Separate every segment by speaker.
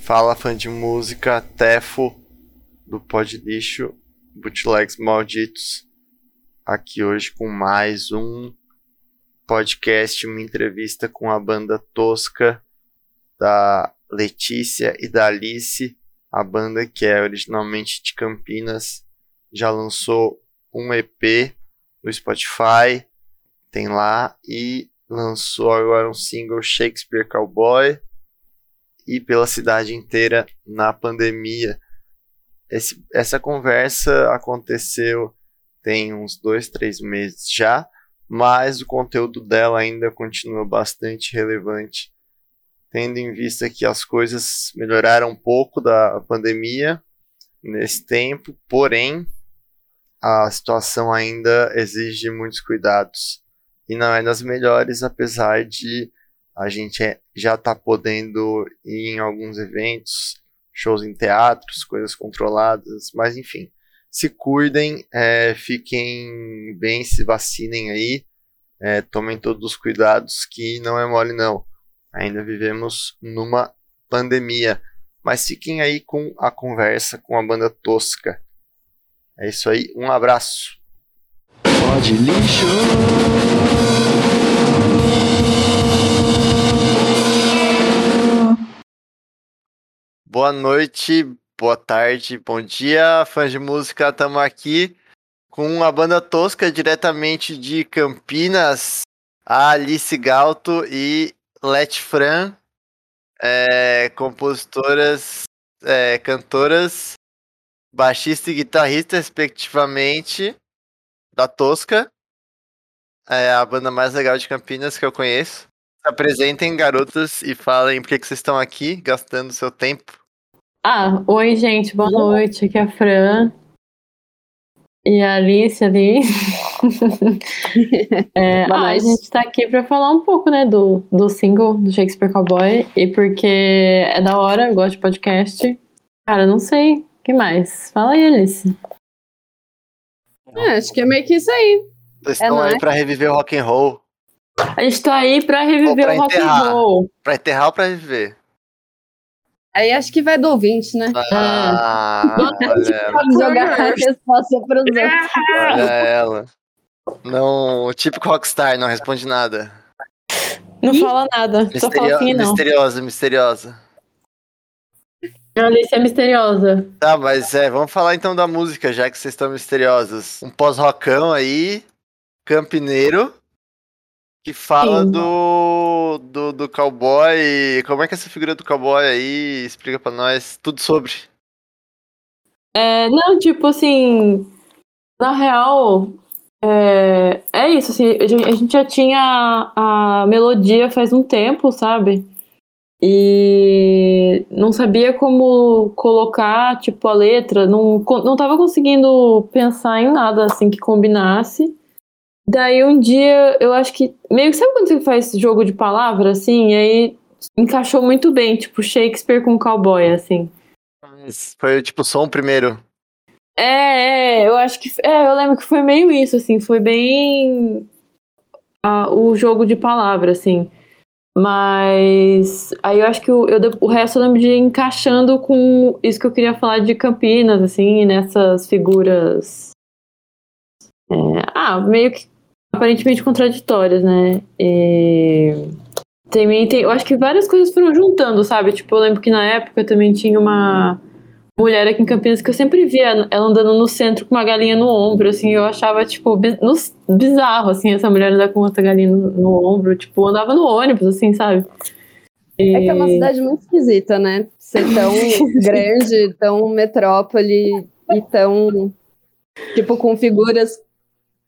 Speaker 1: Fala fã de música, Tefo do Pod Lixo, Bootlegs Malditos, aqui hoje com mais um podcast, uma entrevista com a banda Tosca da Letícia e da Alice, a banda que é originalmente de Campinas, já lançou um EP no Spotify, tem lá, e lançou agora um single Shakespeare Cowboy e pela cidade inteira na pandemia. Esse, essa conversa aconteceu tem uns dois, três meses já, mas o conteúdo dela ainda continua bastante relevante, tendo em vista que as coisas melhoraram um pouco da pandemia nesse tempo, porém a situação ainda exige muitos cuidados e não é das melhores, apesar de a gente é, já está podendo ir em alguns eventos, shows em teatros, coisas controladas, mas enfim. Se cuidem, é, fiquem bem, se vacinem aí, é, tomem todos os cuidados que não é mole não. Ainda vivemos numa pandemia. Mas fiquem aí com a conversa com a banda Tosca. É isso aí, um abraço.
Speaker 2: Pode lixo.
Speaker 1: Boa noite, boa tarde, bom dia, fãs de música. Estamos aqui com a banda Tosca, diretamente de Campinas, a Alice Galto e Let Fran, é, compositoras, é, cantoras, baixista e guitarrista, respectivamente, da Tosca. É a banda mais legal de Campinas que eu conheço. Se apresentem, garotas, e falem por que vocês estão aqui, gastando seu tempo.
Speaker 3: Ah, oi, gente, boa noite. Aqui é a Fran. E a Alice ali. É, ah, a gente tá aqui pra falar um pouco, né, do, do single do Shakespeare Cowboy. E porque é da hora, eu gosto de podcast. Cara, não sei. O que mais? Fala aí, Alice.
Speaker 4: É, acho que é meio que isso aí.
Speaker 1: Vocês
Speaker 4: É
Speaker 1: estão aí
Speaker 4: nóis.
Speaker 1: pra reviver o rock and roll.
Speaker 3: A gente tá aí pra reviver
Speaker 1: pra
Speaker 3: o rock and roll.
Speaker 1: Pra enterrar ou pra reviver?
Speaker 4: Aí acho que vai do ouvinte, né?
Speaker 1: Ah, olha,
Speaker 4: Pode jogar a resposta para os outros.
Speaker 1: olha ela. Não, o típico rockstar, não responde nada.
Speaker 3: Não fala nada. Só fala
Speaker 1: Misterio-
Speaker 3: assim, não.
Speaker 1: misteriosa, misteriosa.
Speaker 3: Alice é misteriosa.
Speaker 1: Tá, mas é, vamos falar então da música, já que vocês estão misteriosos. Um pós-rockão aí, campineiro, que fala
Speaker 3: Sim.
Speaker 1: do, do do cowboy. Como é que é essa figura do cowboy aí? Explica pra nós tudo sobre.
Speaker 3: É, não, tipo assim, na real, é, é isso, assim, a gente já tinha a melodia faz um tempo, sabe? E não sabia como colocar, tipo, a letra, não, não tava conseguindo pensar em nada, assim, que combinasse. Daí um dia, eu acho que, meio que sabe quando você faz jogo de palavra, assim, e aí encaixou muito bem, tipo, Shakespeare com cowboy, assim.
Speaker 1: Foi tipo o som primeiro.
Speaker 3: É, é, eu acho que. É, eu lembro que foi meio isso, assim, foi bem. ah, o jogo de palavra, assim. Mas aí eu acho que o, eu, o resto eu lembro de encaixando com isso que eu queria falar de Campinas, assim, nessas figuras. é, ah, meio que aparentemente contraditórias, né? E também tem, eu acho que várias coisas foram juntando, sabe? Tipo, eu lembro que na época também tinha uma mulher aqui em Campinas que eu sempre via ela andando no centro com uma galinha no ombro, assim, eu achava, tipo, bizarro, assim, essa mulher andar com outra galinha no, no ombro, tipo, andava no ônibus, assim, sabe?
Speaker 4: É que é uma cidade muito esquisita, né? Ser tão grande, tão metrópole e tão, tipo, com figuras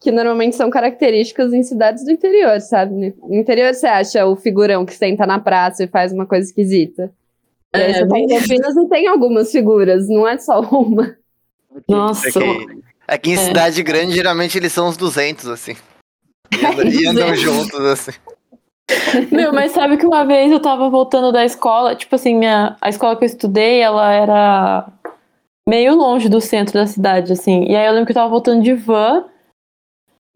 Speaker 4: que normalmente são características em cidades do interior, sabe? No interior você acha o figurão que senta na praça e faz uma coisa esquisita. E
Speaker 3: É,
Speaker 4: e tem algumas figuras, não é só uma.
Speaker 3: Nossa,
Speaker 1: Aqui, aqui em
Speaker 3: É.
Speaker 1: cidade grande, geralmente eles são os 200, assim. E andam, e andam
Speaker 3: 200.
Speaker 1: juntos, assim.
Speaker 3: Meu, mas sabe que uma vez eu tava voltando da escola, tipo assim, minha, a escola que eu estudei, ela era meio longe do centro da cidade, assim. E aí eu lembro que eu tava voltando de van,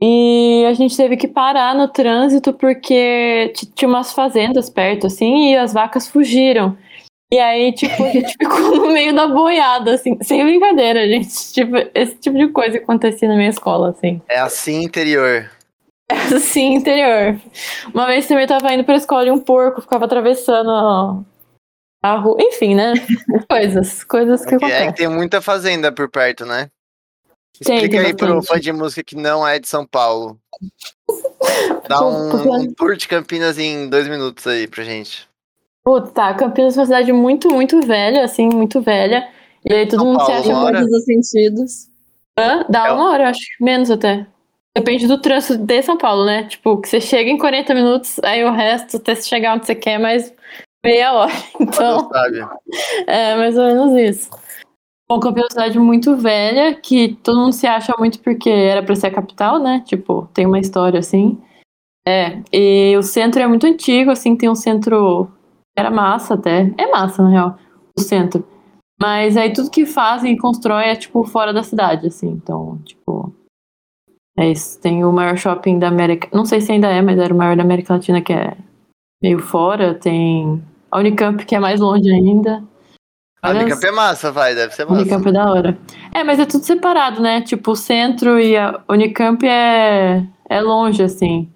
Speaker 3: E a gente teve que parar no trânsito porque tinha umas fazendas perto, assim, e as vacas fugiram. E aí, tipo, a gente ficou no meio da boiada, assim, sem brincadeira, gente. Tipo, esse tipo de coisa acontecia na minha escola, assim.
Speaker 1: É assim interior.
Speaker 3: Assim, interior. Uma vez também tava indo pra escola e um porco ficava atravessando a- rua. Enfim, né? Coisas, coisas que
Speaker 1: É que
Speaker 3: acontecem.
Speaker 1: tem muita fazenda por perto, né?
Speaker 3: Tem,
Speaker 1: Explica
Speaker 3: tem
Speaker 1: aí pro fã de música que não é de São Paulo. Dá um, um tour de Campinas em dois minutos aí pra gente.
Speaker 3: Putz, tá, Campinas é uma cidade muito, muito velha, assim, muito velha. E aí todo
Speaker 1: São
Speaker 3: mundo se
Speaker 1: Paulo,
Speaker 3: acha
Speaker 1: uma
Speaker 4: Em
Speaker 1: hora?
Speaker 4: todos os sentidos.
Speaker 3: Hã? Dá
Speaker 1: É
Speaker 3: uma hora, eu acho. Menos até. Depende do trânsito de São Paulo, né? Tipo, que você chega em 40 minutos, aí o resto, até você chegar onde você quer, mais meia hora. Então, é mais ou menos isso. Bom, Campinas é uma cidade muito velha, que todo mundo se acha muito porque era pra ser a capital, né? Tipo, tem uma história assim. É, e o centro é muito antigo, assim, tem um centro. Era massa até. É massa, na real, o centro. Mas aí tudo que fazem e constroem é, tipo, fora da cidade, assim. Então, tipo. É isso. Tem o maior shopping da América. Não sei se ainda é, mas era o maior da América Latina, que é meio fora. Tem a Unicamp, que é mais longe ainda.
Speaker 1: A Unicamp é massa, vai, deve ser massa.
Speaker 3: Unicamp é da hora. É, mas é tudo separado, né? Tipo, o centro e a Unicamp é, é longe, assim.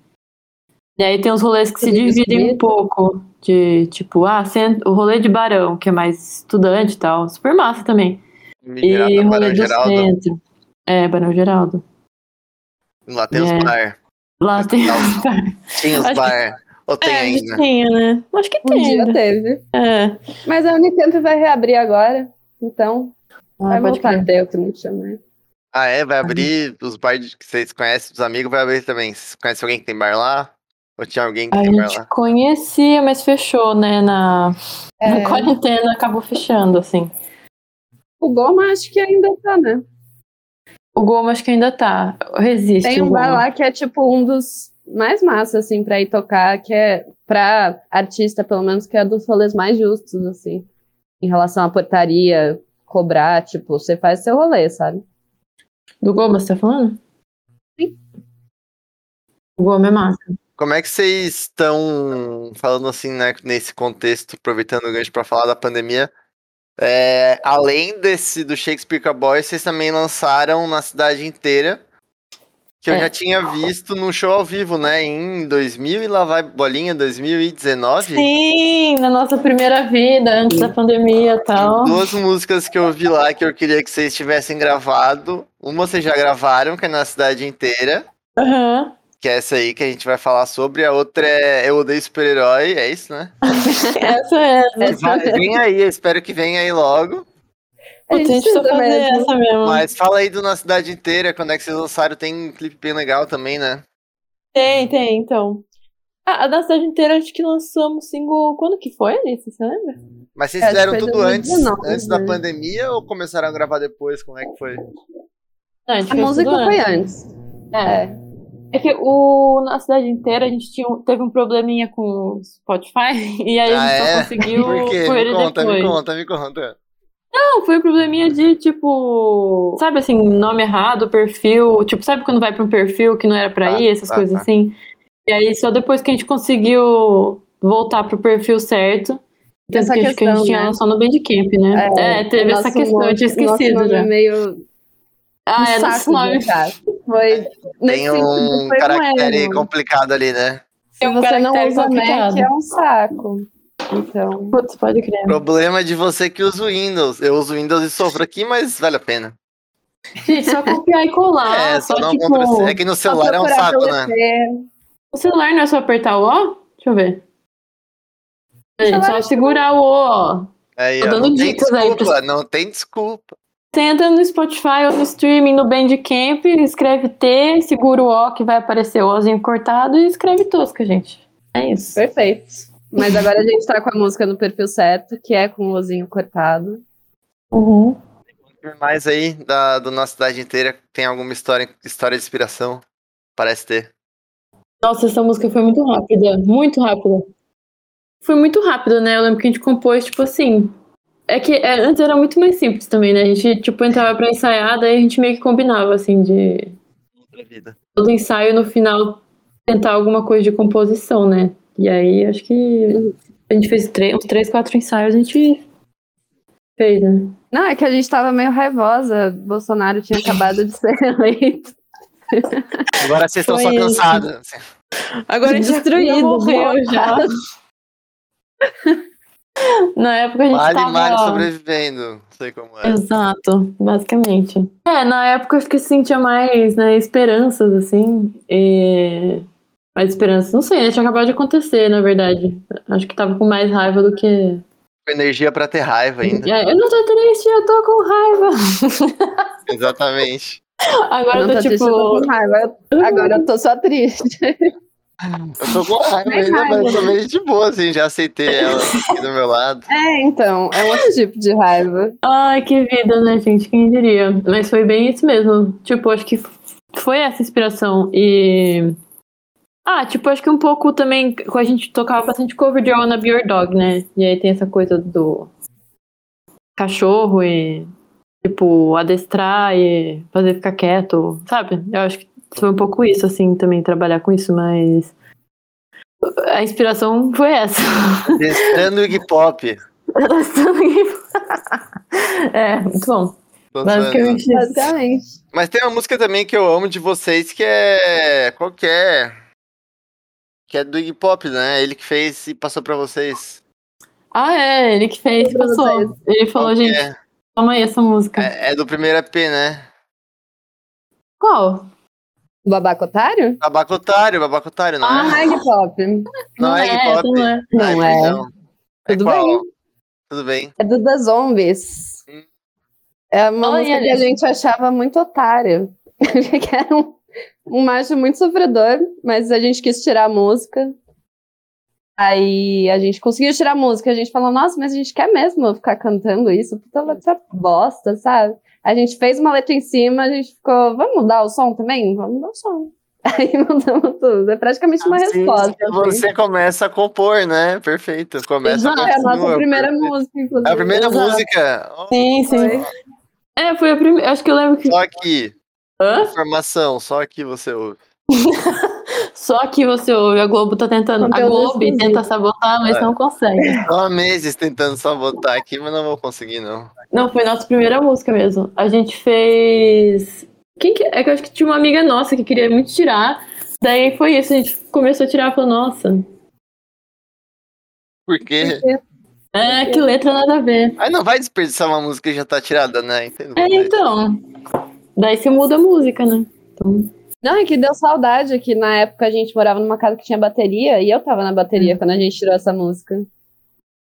Speaker 3: E aí tem os rolês que se dividem um pouco. De, tipo, ah, o rolê de Barão, que é mais estudante e tal. Super massa também.
Speaker 1: Migrado
Speaker 3: E rolê
Speaker 1: Barão
Speaker 3: do
Speaker 1: Geraldo.
Speaker 3: centro. É, Barão Geraldo.
Speaker 1: Lá tem os
Speaker 3: É.
Speaker 1: bar.
Speaker 3: Lá tem.
Speaker 1: Tinha os
Speaker 3: Acho que-
Speaker 1: bar. Ou tem
Speaker 3: é, acho que
Speaker 1: ainda.
Speaker 3: tinha, né? Acho que
Speaker 4: Um
Speaker 3: tem.
Speaker 4: dia
Speaker 3: ainda.
Speaker 4: teve.
Speaker 3: É.
Speaker 4: Mas a Unicamp vai reabrir agora. Então,
Speaker 3: Ah,
Speaker 4: vai
Speaker 3: pode
Speaker 4: voltar
Speaker 3: crer.
Speaker 4: a ter o que não chama.
Speaker 1: Ah, é? Vai abrir os bar de- que vocês conhecem, dos amigos, vai abrir também. Vocês conhecem alguém que tem bar lá? Ou tinha alguém que
Speaker 3: A gente
Speaker 1: lá?
Speaker 3: conhecia, mas fechou, né? Na,
Speaker 4: É,
Speaker 3: na quarentena acabou fechando, assim.
Speaker 4: o Goma acho que ainda tá, né?
Speaker 3: O Goma acho que ainda tá. Resiste.
Speaker 4: Tem um bar lá que é tipo um dos mais massa, assim, pra ir tocar, que é pra artista, pelo menos, que é dos rolês mais justos, assim. Em relação à portaria, cobrar, tipo, você faz seu rolê, sabe?
Speaker 3: Do Goma, você tá falando?
Speaker 4: Sim.
Speaker 3: O Goma é massa.
Speaker 1: Como é que vocês estão falando assim, né, nesse contexto, aproveitando o gancho para falar da pandemia? é, além desse do Shakespeare Cowboy, vocês também lançaram na cidade inteira, que eu
Speaker 3: É.
Speaker 1: já tinha visto no show ao vivo, né, em 2000 e lá vai bolinha 2019.
Speaker 3: Sim, na nossa primeira vida, antes da pandemia e tal.
Speaker 1: Duas músicas que eu vi lá que eu queria que vocês tivessem gravado. Uma vocês já gravaram, que é na cidade inteira.
Speaker 3: Aham.
Speaker 1: Que é essa aí que a gente vai falar sobre. A outra é Eu Odeio Super-Herói, é isso, né?
Speaker 3: Essa é.
Speaker 4: Essa
Speaker 1: Vai, vem aí, eu espero que venha aí logo.
Speaker 4: A
Speaker 3: Putz, a gente
Speaker 4: precisa
Speaker 3: fazer
Speaker 4: mesmo.
Speaker 3: essa mesmo.
Speaker 1: Mas fala aí do Na Cidade Inteira, quando é que vocês lançaram? Tem um clipe bem legal também, né?
Speaker 3: Tem, tem, então. Ah, a da cidade inteira acho que lançamos single. Quando que foi, Alice? Você lembra?
Speaker 1: Mas vocês
Speaker 4: que
Speaker 1: fizeram tudo antes,
Speaker 4: 2019,
Speaker 1: antes da
Speaker 4: né?
Speaker 1: pandemia ou começaram a gravar depois? Como é que foi?
Speaker 3: Não, a
Speaker 4: A música foi
Speaker 3: antes.
Speaker 4: antes.
Speaker 3: É.
Speaker 4: É.
Speaker 3: É que o, na cidade inteira a gente tinha, teve um probleminha com o Spotify e aí a
Speaker 1: Ah,
Speaker 3: gente
Speaker 1: é?
Speaker 3: só conseguiu
Speaker 1: Por quê? Me
Speaker 3: ele
Speaker 1: conta,
Speaker 3: depois.
Speaker 1: me conta, me conta.
Speaker 3: Não, foi um probleminha de tipo, sabe assim, nome errado, perfil, tipo, sabe quando vai pra um perfil que não era pra
Speaker 1: Ah,
Speaker 3: ir, essas
Speaker 1: tá,
Speaker 3: coisas
Speaker 1: tá.
Speaker 3: assim. E aí só depois que a gente conseguiu voltar pro perfil certo, tanto
Speaker 4: Essa
Speaker 3: que, a gente- que a gente
Speaker 4: questão,
Speaker 3: tinha
Speaker 4: né?
Speaker 3: só no Bandcamp, né? É, teve essa questão, eu tinha esquecido
Speaker 4: nome
Speaker 3: já.
Speaker 4: é meio
Speaker 3: Ah, é,
Speaker 4: um saco
Speaker 3: nome.
Speaker 4: de achar. Foi,
Speaker 1: Tem
Speaker 4: sentido,
Speaker 1: um
Speaker 4: foi
Speaker 1: caractere
Speaker 4: erro.
Speaker 1: complicado ali, né?
Speaker 4: Se
Speaker 3: um
Speaker 4: você não usa Mac, é um saco. Então,
Speaker 3: Putz, pode crer.
Speaker 1: Problema de você que usa o Windows. Eu uso o Windows e sofro aqui, mas vale a pena.
Speaker 3: Gente, só copiar e colar.
Speaker 1: é,
Speaker 3: só
Speaker 1: só não
Speaker 3: tipo,
Speaker 1: contra... É que no celular é um saco, né?
Speaker 3: O celular não é só apertar o O? Deixa eu ver. Gente,
Speaker 4: celular
Speaker 3: só
Speaker 4: é
Speaker 3: segurar o O, ó.
Speaker 1: Aí,
Speaker 3: Tô dando
Speaker 1: não tem
Speaker 3: dicas aí pra-
Speaker 1: desculpa, não tem desculpa.
Speaker 3: Você entra no Spotify ou no streaming, no Bandcamp, escreve T, segura o O que vai aparecer o Ozinho cortado e escreve tosca, gente. É isso.
Speaker 4: Perfeito. Mas agora a gente tá com a música no perfil certo, que é com o ozinho cortado.
Speaker 3: Uhum.
Speaker 1: Mais aí da, do nossa cidade inteira, tem alguma história, história de inspiração? Parece ter.
Speaker 3: Nossa, essa música foi muito rápida, muito rápida. Foi muito rápido, né? Eu lembro que a gente compôs, tipo assim. É que é, antes era muito mais simples também, né? A gente, tipo, entrava pra ensaiar, daí a gente meio que combinava, assim, de. todo ensaio no final tentar alguma coisa de composição, né? E aí acho que a gente fez três, uns três, quatro ensaios, a gente fez, né?
Speaker 4: Não, é que a gente tava meio raivosa. Bolsonaro tinha acabado de ser eleito.
Speaker 1: Agora vocês estão só cansados.
Speaker 3: Agora a gente
Speaker 4: Destruído,
Speaker 3: morreu já. Na época a gente
Speaker 1: Mari
Speaker 3: tava...
Speaker 1: Mari sobrevivendo. Não sei como é.
Speaker 3: Exato, basicamente. É, na época eu acho que sentia mais, né, esperanças, assim. E... Mais esperanças, não sei, né? Tinha acabado de acontecer, na verdade. Acho que tava com mais raiva do que.
Speaker 1: Com energia pra ter raiva ainda.
Speaker 3: É, Eu não tô triste, eu tô com raiva.
Speaker 1: Exatamente.
Speaker 3: Agora eu tô
Speaker 4: tô triste, eu tô
Speaker 3: tipo.
Speaker 4: com raiva. Agora eu tô só triste.
Speaker 1: Eu tô com raiva ainda, mas tô meio de boa, assim. Já aceitei ela aqui do meu lado.
Speaker 4: É, então, é um outro tipo de raiva.
Speaker 3: Ai, que vida, né, gente? Quem diria? Mas foi bem isso mesmo. Tipo, acho que foi essa inspiração. E. Ah, tipo, acho que um pouco também. A gente tocava bastante cover de I Wanna Be Your Dog, né? E aí tem essa coisa do cachorro e. Tipo, adestrar e fazer ficar quieto, sabe? Eu acho que foi um pouco isso, assim, também, trabalhar com isso, mas. A inspiração foi essa.
Speaker 1: Testando Iggy Pop.
Speaker 3: é, muito bom.
Speaker 1: Tô zoando.
Speaker 3: Basicamente isso.
Speaker 4: Basicamente.
Speaker 1: Mas tem uma música também que eu amo de vocês que é. Qual que é? Que é do Iggy Pop, né? Ele que fez e passou pra vocês.
Speaker 3: Ah, é, ele que fez,
Speaker 4: Pra
Speaker 3: passou. Ele falou,
Speaker 1: Qual
Speaker 3: gente,
Speaker 1: é?
Speaker 3: toma aí essa música.
Speaker 1: É, é do primeiro EP, né?
Speaker 3: Qual?
Speaker 4: O babacotário?
Speaker 1: Babacotário, babacotário, não
Speaker 4: Ah,
Speaker 1: é?
Speaker 4: Iggy Pop.
Speaker 1: Não, é
Speaker 3: essa
Speaker 1: Pop?
Speaker 3: não é.
Speaker 4: Não
Speaker 1: Ai,
Speaker 4: é.
Speaker 1: perdão. É
Speaker 4: Tudo bem.
Speaker 1: Tudo bem.
Speaker 4: É do The Zombies.
Speaker 1: Hum.
Speaker 4: É uma
Speaker 3: Olha,
Speaker 4: música que a gente achava muito otária. que era um, um macho muito sofredor, mas a gente quis tirar a música. Aí a gente conseguiu tirar a música. A gente falou, nossa, mas a gente quer mesmo ficar cantando isso? Puta letra bosta, sabe? A gente fez uma letra em cima, a gente ficou, vamos mudar o som também? Vamos mudar o som. Aí mudamos tudo. É praticamente uma
Speaker 1: Assim,
Speaker 4: resposta. assim.
Speaker 1: Você começa a compor, né? Perfeito. Começa
Speaker 3: Exato.
Speaker 1: a
Speaker 4: É a nossa primeira
Speaker 1: perfeito.
Speaker 4: música, inclusive.
Speaker 1: É a primeira
Speaker 3: Exato.
Speaker 1: música. Ó,
Speaker 3: Sim, sim.
Speaker 4: Foi.
Speaker 3: É, foi a primeira. Acho que eu lembro que.
Speaker 1: Só aqui.
Speaker 3: Hã?
Speaker 1: Informação, só aqui você ouve.
Speaker 3: Só que você ouve. A Globo tá tentando. A
Speaker 4: Conteúdo
Speaker 3: Globo
Speaker 4: exclusivo.
Speaker 3: tenta sabotar, mas
Speaker 1: É.
Speaker 3: não consegue.
Speaker 1: Tô há meses tentando sabotar aqui, mas não vou conseguir, não.
Speaker 3: Não, foi nossa primeira música mesmo. A gente fez. Quem que... É que eu acho que tinha uma amiga nossa que queria muito tirar. Daí foi isso, a gente começou a tirar e falou, nossa,
Speaker 1: Por quê?
Speaker 3: é, que letra nada a ver.
Speaker 1: Aí não vai desperdiçar uma música que já tá tirada, né? Entendo.
Speaker 3: É, então. Daí você muda a música, né? Então,
Speaker 4: Não, é que deu saudade que na época a gente morava numa casa que tinha bateria e eu tava na bateria quando a gente tirou essa música.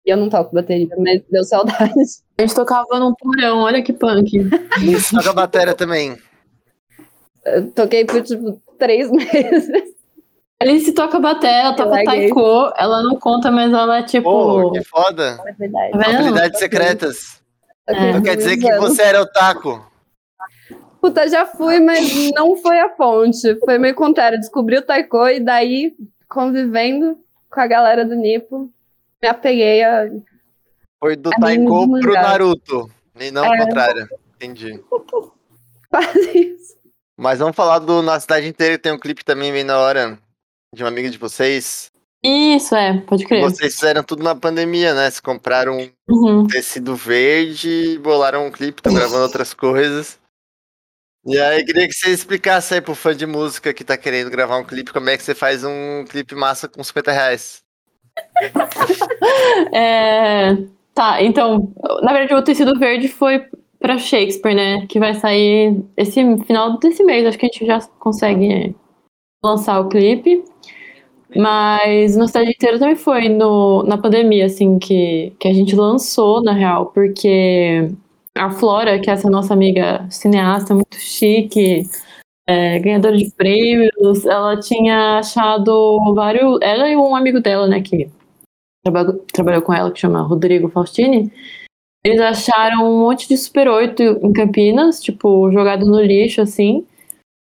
Speaker 4: E eu não toco bateria, mas deu saudade.
Speaker 3: a gente tocava num porão, olha que punk.
Speaker 1: Isso, toca a bateria também.
Speaker 4: Eu toquei por tipo três meses.
Speaker 3: Alice toca bateria, ela toca taiko, ela não conta, mas ela é tipo.
Speaker 1: Pô, que foda.
Speaker 4: É verdade.
Speaker 3: Tá?
Speaker 1: Habilidades secretas.
Speaker 3: É.
Speaker 1: Não
Speaker 4: por
Speaker 1: quer dizer que você era otaku.
Speaker 4: Puta, já fui, mas não foi a fonte. Foi meio contrário. Descobri o taiko e daí, convivendo com a galera do Nipo, me apeguei a.
Speaker 1: Foi do
Speaker 4: A
Speaker 1: Taiko pro. Naruto. E não o
Speaker 4: É.
Speaker 1: contrário. Entendi.
Speaker 4: Quase isso.
Speaker 1: Mas vamos falar do Na Cidade Inteira, que tem um clipe também bem na hora. De uma amiga de vocês.
Speaker 3: Isso, é, pode crer.
Speaker 1: Vocês fizeram tudo na pandemia, né? Vocês compraram um
Speaker 3: Uhum.
Speaker 1: tecido verde, bolaram um clipe, estão gravando outras coisas. E aí, queria que você explicasse aí pro fã de música que tá querendo gravar um clipe, como é que você faz um clipe massa com 50 reais.
Speaker 3: É, Tá, então, na verdade, o tecido verde foi pra Shakespeare, né? Que vai sair esse final desse mês. Acho que a gente já consegue lançar o clipe. Mas na cidade inteira também foi no, na pandemia, assim, que, que a gente lançou, na real, porque a Flora, que é essa nossa amiga cineasta muito chique, é, ganhadora de prêmios, ela tinha achado vários. Ela e um amigo dela, né, que trabalhou, com ela, que chama Rodrigo Faustini. Eles acharam um monte de Super 8 em Campinas, tipo, jogado no lixo, assim.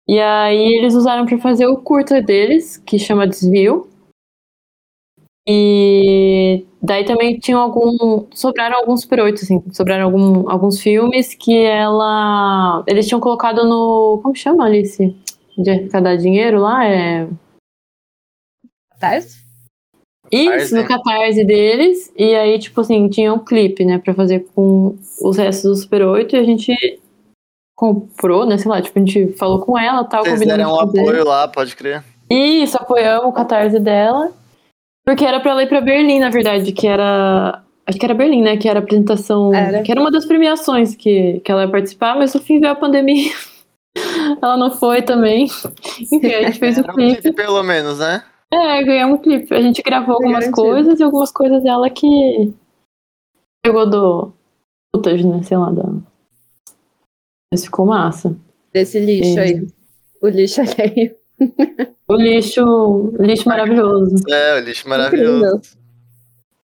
Speaker 3: E aí eles usaram pra fazer o curta deles, que chama Desvio. E daí também tinham algum. Sobraram alguns Super 8, assim. Sobraram algum, alguns filmes que ela. Eles tinham colocado no. Como chama, Alice? de arrecadar dinheiro lá, é.
Speaker 4: Catarse?
Speaker 3: Isso, no catarse deles. E aí, tipo assim, tinha um clipe, né, pra fazer com os restos do Super 8 e a gente comprou, né, sei lá, tipo, a gente falou com ela tal,
Speaker 1: Vocês deram um apoio lá, pode crer.
Speaker 3: Isso, apoiamos o catarse dela. Porque era pra ela ir pra Berlim, na verdade, que era. Acho que era Berlim, né? Que era a apresentação.
Speaker 4: Era.
Speaker 3: Que era uma das premiações que, que ela ia participar, mas no fim veio a pandemia. ela não foi também. Enfim, a gente fez o
Speaker 1: um
Speaker 3: clipe.
Speaker 1: pelo menos, né?
Speaker 3: É, ganhamos um clipe. A gente gravou algumas
Speaker 4: Garantido.
Speaker 3: coisas e algumas coisas dela que pegou do footage, né? Sei lá, da. Mas ficou massa.
Speaker 4: Desse lixo
Speaker 3: É.
Speaker 4: aí. O lixo alheio.
Speaker 3: O lixo, lixo maravilhoso.
Speaker 1: É, o lixo maravilhoso.
Speaker 4: Incrível.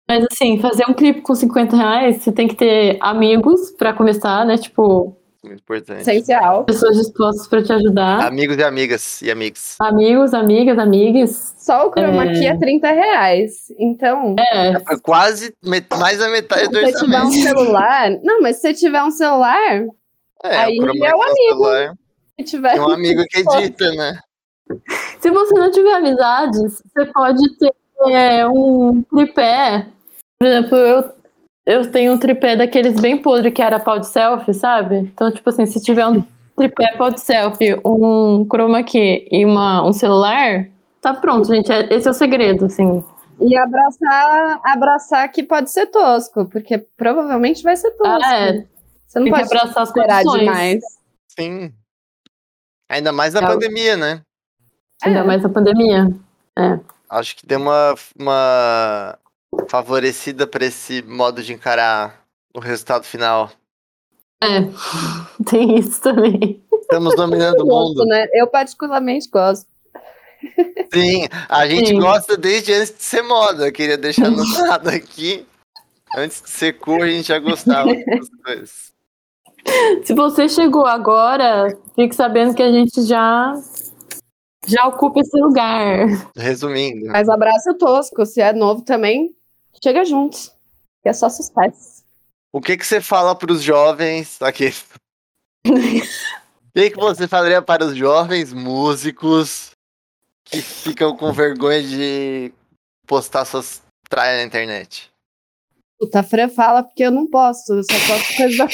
Speaker 3: Mas assim, fazer um clipe com 50 reais, você tem que ter amigos pra começar, né? Tipo,
Speaker 1: Muito importante.
Speaker 4: Essencial.
Speaker 3: pessoas dispostas pra te ajudar.
Speaker 1: Amigos e amigas e amigos.
Speaker 3: Amigos, amigas, amigas.
Speaker 4: Só o chroma
Speaker 3: É.
Speaker 4: key é 30 reais. Então,
Speaker 3: É,
Speaker 1: Foi quase met- mais da metade
Speaker 4: se
Speaker 1: do
Speaker 4: você tiver um
Speaker 1: orçamento.
Speaker 4: celular. Não, mas se você tiver um celular,
Speaker 1: É,
Speaker 4: aí
Speaker 1: o chroma
Speaker 4: é o
Speaker 1: key
Speaker 4: amigo.
Speaker 1: celular.
Speaker 4: se tiver.
Speaker 1: Tem um amigo que edita, né?
Speaker 3: Se você não tiver amizades, você pode ter é, um tripé. Por exemplo, eu, eu tenho um tripé daqueles bem podre que era pau de selfie, sabe? Então, tipo assim, se tiver um tripé pau de selfie, um chroma key e uma, um celular, tá pronto, gente. É- Esse é o segredo, assim.
Speaker 4: E abraçar, abraçar que pode ser tosco, porque provavelmente vai ser tosco.
Speaker 3: Ah, é.
Speaker 4: Você não
Speaker 3: Tem
Speaker 4: pode
Speaker 3: abraçar as
Speaker 4: demais.
Speaker 1: Sim. Ainda mais na
Speaker 4: É
Speaker 1: pandemia, né?
Speaker 3: Ainda
Speaker 4: É.
Speaker 3: mais na pandemia.
Speaker 1: Acho que deu uma, uma favorecida pra esse modo de encarar o resultado final.
Speaker 3: É, tem isso também.
Speaker 1: Estamos dominando o
Speaker 4: Gosto,
Speaker 1: mundo.
Speaker 4: né? Eu particularmente gosto.
Speaker 1: Sim, a gente
Speaker 3: Sim.
Speaker 1: gosta desde antes de ser moda. Eu queria deixar anotado aqui. Antes de ser cool, a gente já gostava dessas coisas.
Speaker 3: Se você chegou agora, fique sabendo que a gente já já ocupa esse lugar.
Speaker 1: Resumindo,
Speaker 4: Mas abraço tosco. Se é novo também, chega juntos. Que é só sucesso.
Speaker 1: o que, que você fala para os jovens aqui? O que, que você falaria para os jovens músicos que ficam com vergonha de postar suas traias na internet?
Speaker 4: Puta, Fran fala porque eu não posso. Eu só posso coisa da.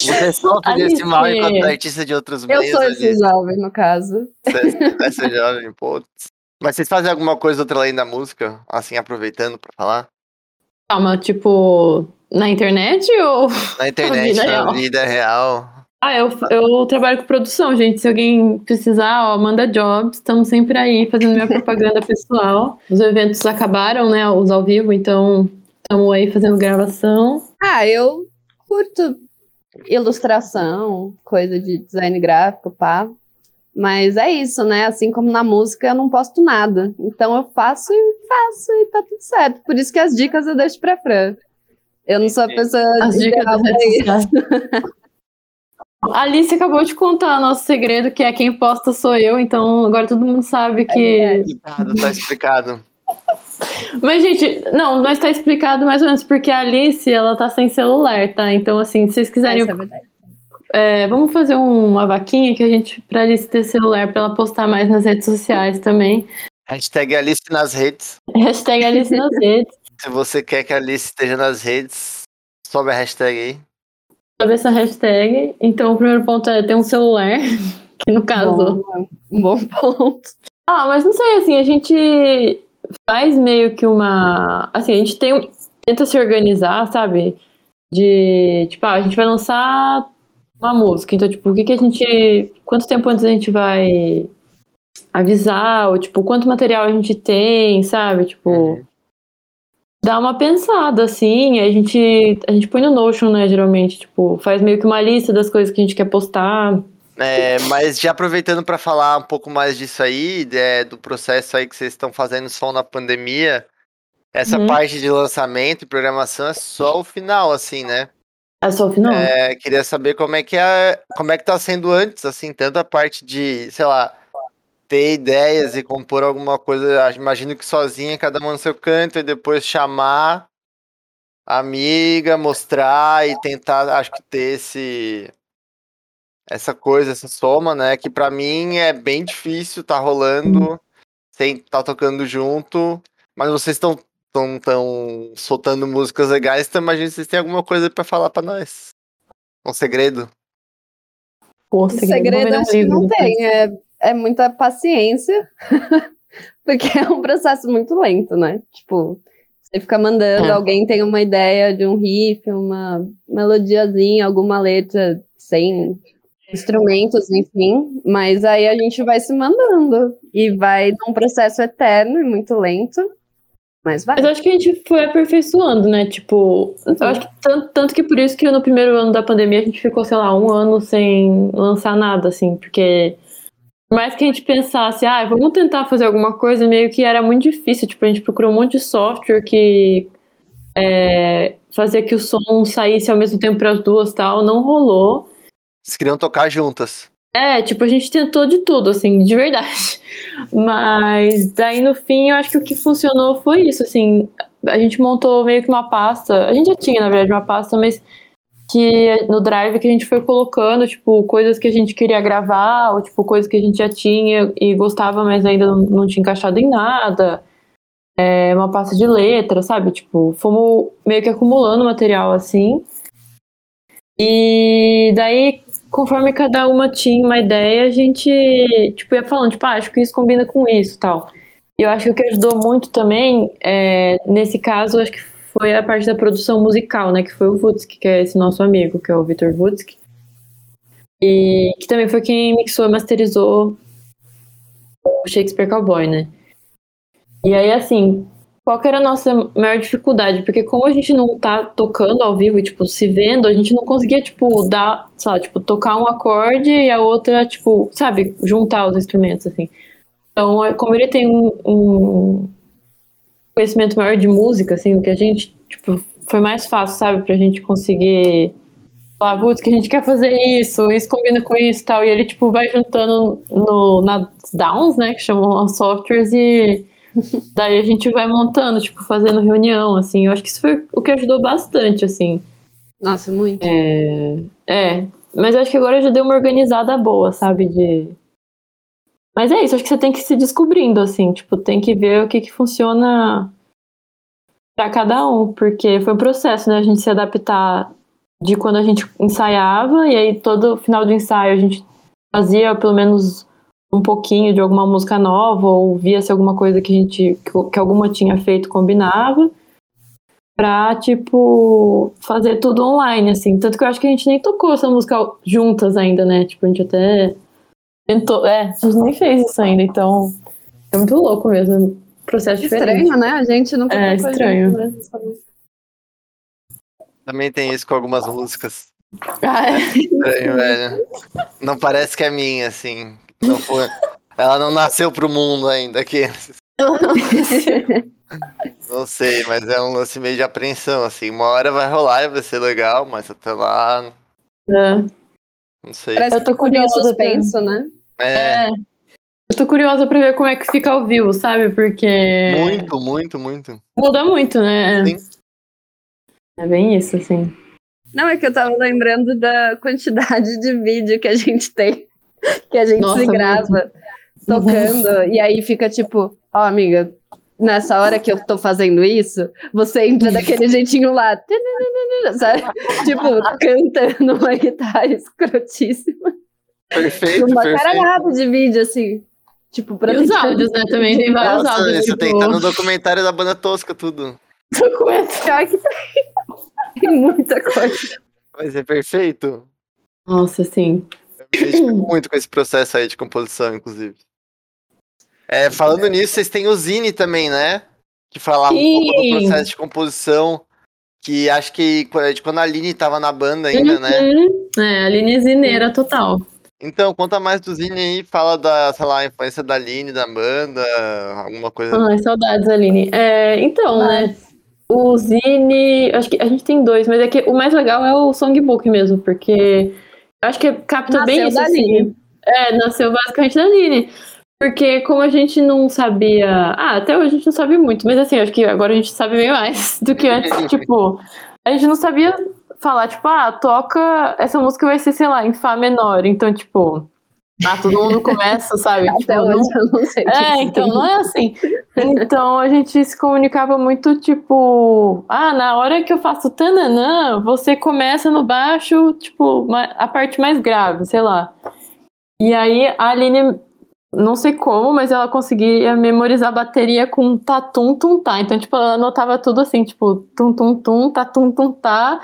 Speaker 1: Você sofre
Speaker 3: Alice.
Speaker 1: desse mal enquanto artista de outros
Speaker 4: Eu
Speaker 1: meios?
Speaker 4: sou esse
Speaker 1: Alice?
Speaker 4: jovem, no caso.
Speaker 1: Você- Essa jovem, putz. Mas vocês fazem alguma coisa outra além da música? Assim, aproveitando pra falar?
Speaker 3: Calma, tipo, na internet ou.
Speaker 1: Na internet,
Speaker 3: vida
Speaker 1: na
Speaker 3: real.
Speaker 1: vida real.
Speaker 3: Ah, eu, eu trabalho com produção, gente. Se alguém precisar, ó, manda jobs. Estamos sempre aí fazendo minha propaganda pessoal. Os eventos acabaram, né? Os ao vivo, então estamos aí fazendo gravação.
Speaker 4: Ah, eu curto ilustração, coisa de design gráfico, pá. Mas é isso, né? Assim como na música, eu não posto nada. Então eu faço e faço e tá tudo certo. Por isso que as dicas eu deixo pra Fran. Eu não sou a pessoa
Speaker 3: As dicas
Speaker 4: isso.
Speaker 3: A Alice acabou de contar nosso segredo, que é quem posta sou eu, então agora todo mundo sabe que.
Speaker 4: É
Speaker 1: Explicado, tá explicado.
Speaker 3: Mas, gente, não, mas tá explicado mais ou menos, porque a Alice, ela tá sem celular, tá? Então, assim, se vocês quiserem.
Speaker 4: Essa é verdade.
Speaker 3: é, vamos fazer um- uma vaquinha que a gente, pra Alice ter celular, pra ela postar mais nas redes sociais também.
Speaker 1: Hashtag Alice nas redes.
Speaker 3: Hashtag Alice nas redes.
Speaker 1: Se você quer que a Alice esteja nas redes, sobe a hashtag aí.
Speaker 3: Sobre essa hashtag. Então, o primeiro ponto é ter um celular, que no caso.
Speaker 4: Bom, um bom ponto.
Speaker 3: Ah, mas não sei, assim, a gente faz meio que uma. Assim, a gente tem. Tenta se organizar, sabe? De. Tipo, ah, a gente vai lançar uma música. Então, tipo, o que, que a gente. Quanto tempo antes a gente vai avisar? Ou, tipo, quanto material a gente tem, sabe? Tipo.
Speaker 1: Uhum.
Speaker 3: Dá uma pensada, assim, a gente, a gente põe no Notion, né, geralmente, tipo, faz meio que uma lista das coisas que a gente quer postar.
Speaker 1: É, mas já aproveitando para falar um pouco mais disso aí, é, do processo aí que vocês estão fazendo só na pandemia, essa
Speaker 3: Uhum.
Speaker 1: parte de lançamento e programação é só o final, assim, né?
Speaker 3: É só o final?
Speaker 1: É, queria saber como é que é, como é que tá sendo antes, assim, tanto a parte de, sei lá, ter ideias e compor alguma coisa, imagino que sozinha, cada uma no seu canto, e depois chamar a amiga, mostrar e tentar, acho que ter esse essa coisa, essa soma, né? Que pra mim é bem difícil, tá rolando, sem tá tocando junto, mas vocês estão tão, tão soltando músicas legais, então imagina se vocês têm alguma coisa pra falar pra nós. Um segredo.
Speaker 3: Pô,
Speaker 4: O segredo acho que não tem, é, é muita paciência, porque é um processo muito lento, né? Tipo, você fica mandando,
Speaker 3: É.
Speaker 4: alguém tem uma ideia de um riff, uma melodiazinha, alguma letra sem instrumentos, enfim, mas aí a gente vai se mandando e vai num processo eterno e muito lento, mas vai.
Speaker 3: Mas acho que a gente foi aperfeiçoando, né? Tipo, eu acho que tanto, tanto que por isso que no primeiro ano da pandemia a gente ficou, sei lá, um ano sem lançar nada, assim, porque por mais que a gente pensasse, ah, vamos tentar fazer alguma coisa, meio que era muito difícil. Tipo, a gente procurou um monte de software que é, fazia que o som saísse ao mesmo tempo para as duas tal, não rolou.
Speaker 1: Vocês queriam tocar juntas.
Speaker 3: É, tipo, a gente tentou de tudo, assim, de verdade. Mas daí no fim, eu acho que o que funcionou foi isso, assim. A gente montou meio que uma pasta. A gente já tinha, na verdade, uma pasta, mas que no Drive que a gente foi colocando, tipo, coisas que a gente queria gravar, ou tipo, coisas que a gente já tinha e gostava, mas ainda não, não tinha encaixado em nada. É, uma pasta de letra, sabe? Tipo, fomos meio que acumulando material assim. E daí conforme cada uma tinha uma ideia, a gente, tipo, ia falando, tipo, ah, acho que isso combina com isso tal. E eu acho que o que ajudou muito também, é, nesse caso, acho que foi a parte da produção musical, né, que foi o Vutsk, que é esse nosso amigo, que é o Vitor Vutsk. E que também foi quem mixou e masterizou o Shakespeare Cowboy, né. E aí, assim, qual que era a nossa maior dificuldade? Porque como a gente não tá tocando ao vivo tipo, se vendo, a gente não conseguia, tipo, dar, lá, tipo, tocar um acorde e a outra, tipo, sabe, juntar os instrumentos, assim. Então, é- como ele tem um, um conhecimento maior de música, assim, que a gente, tipo, foi mais fácil, sabe, pra gente conseguir falar, putz, que a gente quer fazer isso, isso combina com isso e tal. E ele, tipo, vai juntando no, nas downs, né, que chamam softwares e Daí a gente vai montando, tipo, fazendo reunião, assim. Eu acho que isso foi o que ajudou bastante, assim.
Speaker 4: Nossa, muito.
Speaker 3: É, é. Mas eu acho que agora já deu uma organizada boa, sabe? De. Mas é isso, acho que você tem que ir se descobrindo, assim. Tipo, tem que ver o que, que funciona pra cada um. Porque foi um processo, né? A gente se adaptar de quando a gente ensaiava, e aí todo final do ensaio a gente fazia pelo menos um pouquinho de alguma música nova ou via se alguma coisa que a gente que, que alguma tinha feito combinava pra tipo fazer tudo online assim tanto que eu acho que a gente nem tocou essa música juntas ainda né tipo a gente até tentou é a gente nem fez isso ainda então é muito louco mesmo processo diferente
Speaker 4: Estranho, né? A gente nunca
Speaker 3: É, estranho.
Speaker 4: junto, né?
Speaker 1: Também tem isso com algumas músicas.
Speaker 3: Ah, é.
Speaker 1: Estranho, velho. Não parece que é minha, assim. Não foi. Ela não nasceu pro mundo ainda aqui. Não sei, mas é um lance meio de apreensão, assim. Uma hora vai rolar e vai ser legal, mas até lá,
Speaker 3: É.
Speaker 1: não sei.
Speaker 4: Parece
Speaker 3: Eu tô curiosa
Speaker 4: suspenso, né?
Speaker 1: É,
Speaker 3: É. Eu tô curiosa pra ver como é que fica ao vivo, sabe? Porque
Speaker 1: muito, muito, muito.
Speaker 3: muda muito, né?
Speaker 1: Sim.
Speaker 3: É bem isso, assim.
Speaker 4: Não, é que eu tava lembrando da quantidade de vídeo que a gente tem, que a gente
Speaker 3: Nossa,
Speaker 4: se grava tocando, e aí fica tipo, ó, amiga, nessa hora que eu tô fazendo isso, você entra daquele jeitinho lá, sabe? Tipo, cantando uma guitarra escrotíssima.
Speaker 1: Perfeito,
Speaker 4: Uma
Speaker 1: perfeito.
Speaker 4: caralhada de vídeo, assim. Tipo, pra
Speaker 3: E os áudios, né? Também tem vários
Speaker 1: Nossa,
Speaker 3: áudios.
Speaker 1: isso
Speaker 3: tipo,
Speaker 1: tem estar no documentário da banda tosca, tudo.
Speaker 3: documento.
Speaker 4: Pior que tem. Tem muita coisa.
Speaker 1: Mas é perfeito.
Speaker 3: Nossa, sim.
Speaker 1: Eu me identifico muito com esse processo aí de composição, inclusive. É, falando nisso, vocês têm o Zine também, né? Que falava um pouco do
Speaker 3: Sim.
Speaker 1: processo de composição. Que acho que quando de quando a Aline tava na banda ainda, né?
Speaker 3: Uhum. É, Aline Zineira total.
Speaker 1: Então, conta mais do Zine aí, fala da, sei lá, influência da Aline, da banda, alguma coisa.
Speaker 3: Ai, saudades, Aline. É, então, né? O Zine, acho que a gente tem dois, mas é que o mais legal é o songbook mesmo, porque acho que capta bem
Speaker 4: Nasceu
Speaker 3: isso.
Speaker 4: da
Speaker 3: assim. É, nasceu basicamente da Aline. Porque como a gente não sabia. Ah, até hoje a gente não sabe muito, mas assim, acho que agora a gente sabe bem mais do que antes. tipo, a gente não sabia falar, tipo, ah, toca. Essa música vai ser, sei lá, em Fá menor. Então, tipo. Ah, todo mundo começa, sabe? tipo,
Speaker 4: Até
Speaker 3: não-
Speaker 4: hoje eu não sei.
Speaker 3: É, então não é assim. Então a gente se comunicava muito tipo, ah, na hora que eu faço tananã, você começa no baixo, tipo, a parte mais grave, sei lá. E aí a Aline, não sei como, mas ela conseguia memorizar a bateria com tatum tum tá. Então, tipo, ela anotava tudo assim, tipo, tum tum tum, tatum tum tá.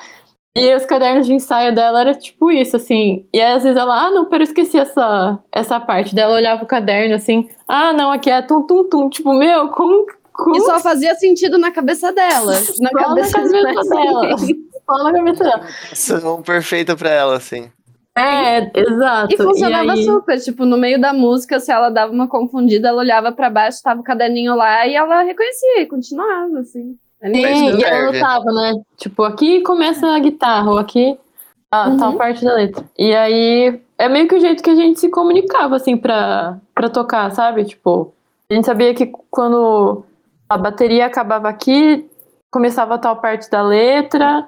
Speaker 3: E os cadernos de ensaio dela era tipo isso, assim. E aí, às vezes ela, ah, não, pera, eu esqueci essa, essa parte. Daí ela olhava o caderno assim, ah, não, aqui é tum tum tum. Tipo, meu, como. como
Speaker 4: E só fazia sentido na cabeça dela. Na
Speaker 3: Só na
Speaker 4: cabeça,
Speaker 3: cabeça dela. Só na cabeça dela.
Speaker 1: São perfeita pra ela, assim.
Speaker 3: É, exato.
Speaker 4: E funcionava
Speaker 3: aí-
Speaker 4: super, tipo, no meio da música, se ela dava uma confundida, ela olhava pra baixo, tava o caderninho lá e ela reconhecia e continuava, assim.
Speaker 3: Sim, e ela
Speaker 1: serve.
Speaker 3: anotava, né? Tipo, aqui começa a guitarra, ou aqui a
Speaker 4: Uhum.
Speaker 3: tal parte da letra. E aí é meio que o jeito que a gente se comunicava, assim, pra, pra tocar, sabe? Tipo, a gente sabia que quando a bateria acabava aqui, começava a tal parte da letra.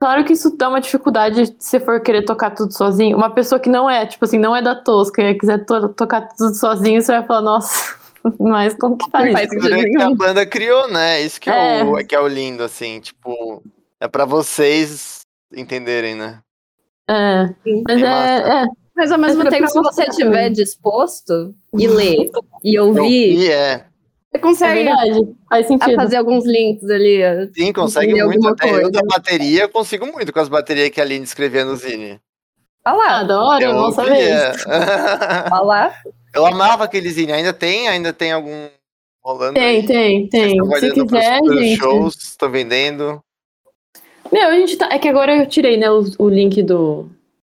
Speaker 3: Claro que isso dá uma dificuldade se você for querer tocar tudo sozinho. Uma pessoa que não é, tipo assim, não é da tosca e quiser to- tocar tudo sozinho, você vai falar, nossa, mas como que faz
Speaker 4: Não
Speaker 3: isso?
Speaker 4: sentido
Speaker 1: que a banda criou, né? Isso que é,
Speaker 3: É.
Speaker 1: o, que é o lindo, assim. Tipo, é pra vocês entenderem, né?
Speaker 3: É,
Speaker 4: Sim.
Speaker 3: mas
Speaker 1: Bem
Speaker 3: é, é,
Speaker 4: Mas ao mesmo
Speaker 3: Mas
Speaker 4: tempo, se você estiver disposto e ler e ouvir,
Speaker 1: E é.
Speaker 4: você
Speaker 3: é
Speaker 4: consegue
Speaker 3: verdade. Faz
Speaker 4: a
Speaker 3: sentido.
Speaker 4: fazer alguns links ali.
Speaker 1: Sim, consegue muito. Até eu
Speaker 4: coisa.
Speaker 1: da bateria, eu consigo muito com as baterias que a Aline escrevia no Zine.
Speaker 4: Olha
Speaker 3: Ah,
Speaker 4: lá,
Speaker 3: da hora,
Speaker 1: Eu
Speaker 3: bom saber.
Speaker 1: ouvia.
Speaker 4: olha lá.
Speaker 1: Eu amava aquele Zine. Ainda tem? Ainda tem algum rolando?
Speaker 3: Tem,
Speaker 1: aí?
Speaker 3: tem, tem. Se quiser,
Speaker 1: pros
Speaker 3: gente.
Speaker 1: shows, estão vendendo.
Speaker 3: Meu, a gente tá. É que agora eu tirei, né, o, o link do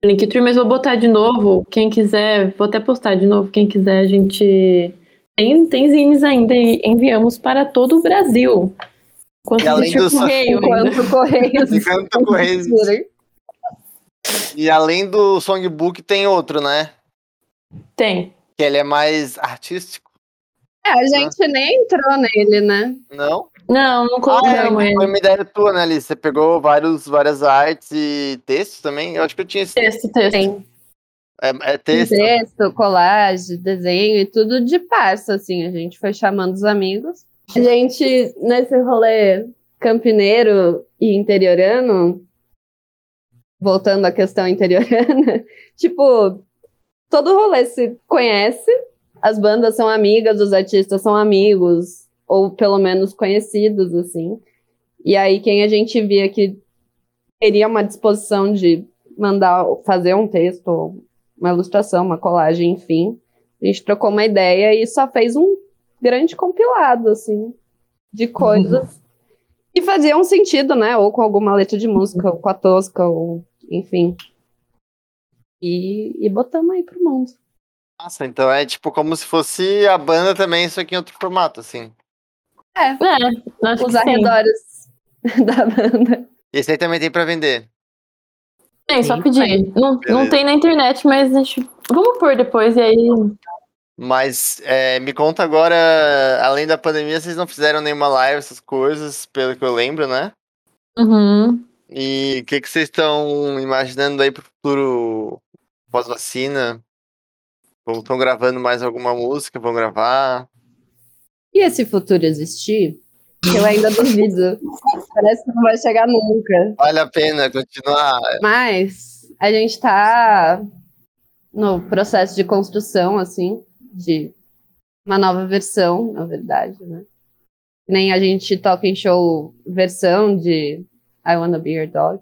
Speaker 3: Linktree, mas vou botar de novo. Quem quiser, vou até postar de novo. Quem quiser, a gente. Tem, tem zines ainda e enviamos para todo o Brasil. Quanto
Speaker 1: E além
Speaker 3: existe o
Speaker 1: do-
Speaker 3: correio.
Speaker 4: Enquanto o Correios.
Speaker 1: Enquanto o Correios- E além do songbook, tem outro, né?
Speaker 3: Tem.
Speaker 1: Que ele é mais artístico.
Speaker 4: É, a gente nem entrou nele, né?
Speaker 1: Não?
Speaker 3: Não, não
Speaker 1: Ah,
Speaker 3: colocamos
Speaker 1: é,
Speaker 3: ele.
Speaker 1: foi uma ideia tua, né, Alice? Você pegou vários, várias artes e textos também? Eu acho que eu tinha esse.
Speaker 3: Texto, texto.
Speaker 4: Tem
Speaker 1: É, é texto.
Speaker 4: texto, colagem, desenho e tudo de parça, assim. A gente foi chamando os amigos. A gente, nesse rolê campineiro e interiorano, voltando à questão interiorana, tipo, todo rolê se conhece, as bandas são amigas, os artistas são amigos, ou pelo menos conhecidos, assim. E aí, quem a gente via que teria uma disposição de mandar fazer um texto, uma ilustração, uma colagem, enfim, a gente trocou uma ideia e só fez um grande compilado, assim, de coisas que faziam sentido, né? Ou com alguma letra de música, ou com a tosca, ou enfim. E, e botamos aí pro mundo.
Speaker 1: Nossa, então é tipo como se fosse a banda também, só que em outro formato, assim.
Speaker 3: É, acho
Speaker 4: Os
Speaker 3: que sim.
Speaker 4: arredores da banda.
Speaker 1: Esse aí também tem pra vender.
Speaker 3: Tem, só pedir. Não, não tem na internet, mas a gente. Vamos pôr depois e aí.
Speaker 1: Mas é, me conta agora, além da pandemia, vocês não fizeram nenhuma live, essas coisas, pelo que eu lembro, né?
Speaker 3: Uhum.
Speaker 1: E o que, que vocês estão imaginando aí pro futuro pós-vacina? Estão gravando mais alguma música? Vão gravar?
Speaker 4: E esse futuro existir? Eu ainda duvido. Parece que não vai chegar nunca.
Speaker 1: Vale a pena continuar?
Speaker 4: Mas a gente tá no processo de construção, assim, de uma nova versão, na verdade, né? Nem a gente toca em show versão de I Wanna Be Your Dog.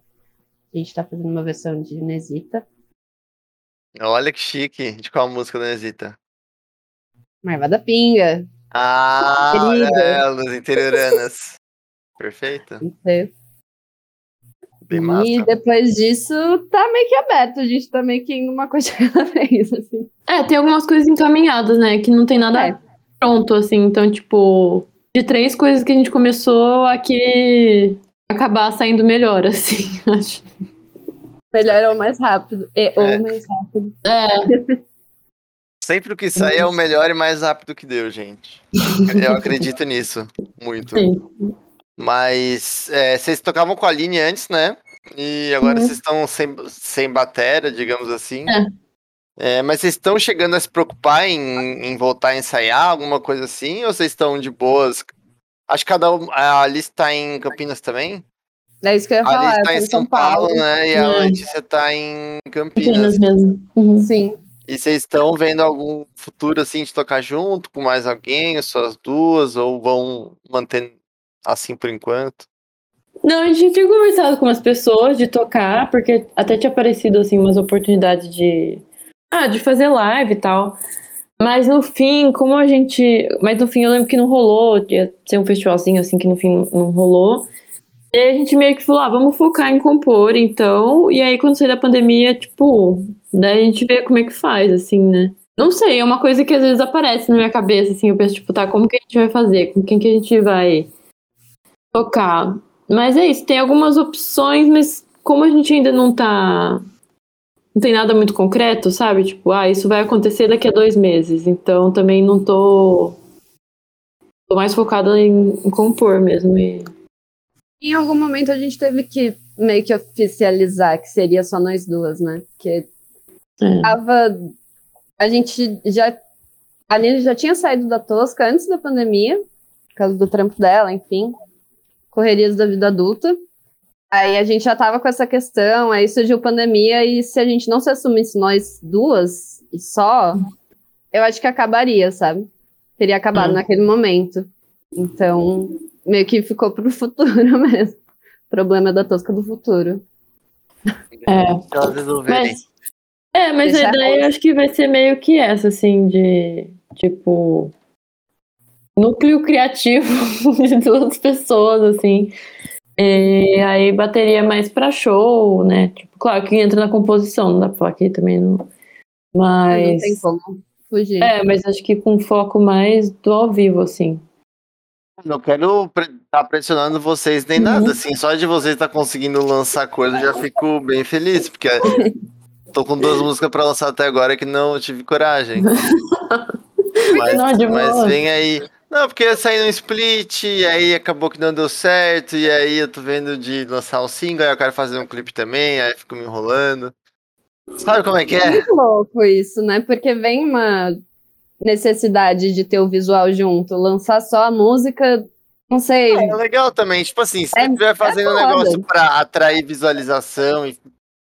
Speaker 4: A gente tá fazendo uma versão de Nesita.
Speaker 1: Olha que chique. De qual música da Nesita?
Speaker 4: Marva da Pinga.
Speaker 1: Ah,
Speaker 4: Querida.
Speaker 1: elas, interioranas. Perfeito. Bem massa.
Speaker 4: E depois disso, tá meio que aberto. A gente tá meio que indo uma coisa cada vez, assim.
Speaker 3: É, tem algumas coisas encaminhadas, né? Que não tem nada
Speaker 4: É.
Speaker 3: pronto, assim. Então, tipo, de três coisas que a gente começou, aqui acabar saindo melhor, assim, acho.
Speaker 4: Melhor ou mais rápido. E,
Speaker 1: É.
Speaker 4: Ou mais rápido.
Speaker 3: É,
Speaker 1: Sempre o que sai é o melhor e mais rápido que deu, gente. Eu acredito nisso. Muito.
Speaker 3: sim.
Speaker 1: Mas é, vocês tocavam com a Aline antes, né? E agora
Speaker 3: Uhum.
Speaker 1: vocês estão sem, sem bateria, digamos assim.
Speaker 3: É.
Speaker 1: É, mas vocês estão chegando a se preocupar em, em voltar a ensaiar, alguma coisa assim? Ou vocês estão de boas? Acho que cada um. A Alice tá em Campinas também?
Speaker 4: É isso que eu ia
Speaker 1: A Alice
Speaker 4: falar.
Speaker 1: tá
Speaker 4: eu
Speaker 1: em São Paulo, né? E a
Speaker 3: É.
Speaker 1: Letícia tá em Campinas.
Speaker 3: Apenas mesmo. Uhum.
Speaker 4: Sim.
Speaker 1: E vocês estão vendo algum futuro assim de tocar junto com mais alguém, só as duas, ou vão manter assim por enquanto?
Speaker 3: Não, a gente tinha conversado com umas pessoas de tocar, porque até tinha aparecido assim umas oportunidades de ah, de fazer live e tal. Mas no fim, como a gente, mas no fim eu lembro que não rolou, ia ser um festivalzinho assim que no fim não rolou. E aí a gente meio que falou, ah, vamos focar em compor, então. E aí quando sair da pandemia, tipo, daí a gente vê como é que faz, assim, né? Não sei, é uma coisa que às vezes aparece na minha cabeça, assim, eu penso, tipo, tá, como que a gente vai fazer? Com quem que a gente vai tocar? Mas é isso, tem algumas opções, mas como a gente ainda não tá. Não tem nada muito concreto, sabe? Tipo, ah, isso vai acontecer daqui a dois meses. Então também não tô. Tô mais focada em, em compor mesmo. E...
Speaker 4: Em algum momento a gente teve que meio que oficializar que seria só nós duas, né? Porque
Speaker 3: É.
Speaker 4: tava. A gente já. A Aline já tinha saído da Tosca antes da pandemia, por causa do trampo dela, enfim. Correrias da vida adulta. Aí a gente já tava com essa questão, aí surgiu pandemia, e se a gente não se assumisse nós duas e só, eu acho que acabaria, sabe? Teria acabado
Speaker 3: Hum.
Speaker 4: naquele momento. Então, meio que ficou pro futuro mesmo. Problema da Tosca do futuro.
Speaker 3: É. Mas, é, mas
Speaker 4: Deixar
Speaker 3: a ideia eu acho que vai ser meio que essa, assim, de tipo. Núcleo criativo de duas pessoas, assim. E aí bateria mais pra show, né? Tipo, claro que entra na composição, não dá pra falar aqui também. Não...
Speaker 4: Não
Speaker 3: Mas.
Speaker 4: tem como fugir.
Speaker 3: É, mas acho que com foco mais do ao vivo, assim.
Speaker 1: Não quero estar tá pressionando vocês nem
Speaker 3: Uhum.
Speaker 1: nada, assim, só de vocês estar conseguindo lançar coisa, eu já fico bem feliz, porque tô com duas músicas pra lançar até agora que não tive coragem. Mas,
Speaker 3: Não,
Speaker 1: mas vem aí. Não, porque ia sair no split, e aí acabou que não deu certo, e aí eu tô vendo de lançar um single, aí eu quero fazer um clipe também, aí fico me enrolando. Sabe como é que
Speaker 4: É
Speaker 1: é?
Speaker 4: muito louco isso, né? Porque vem uma necessidade de ter o visual junto. Lançar só a música, não sei.
Speaker 1: É legal também, tipo assim, se
Speaker 4: É-
Speaker 1: você estiver fazendo um
Speaker 4: foda.
Speaker 1: negócio pra atrair visualização e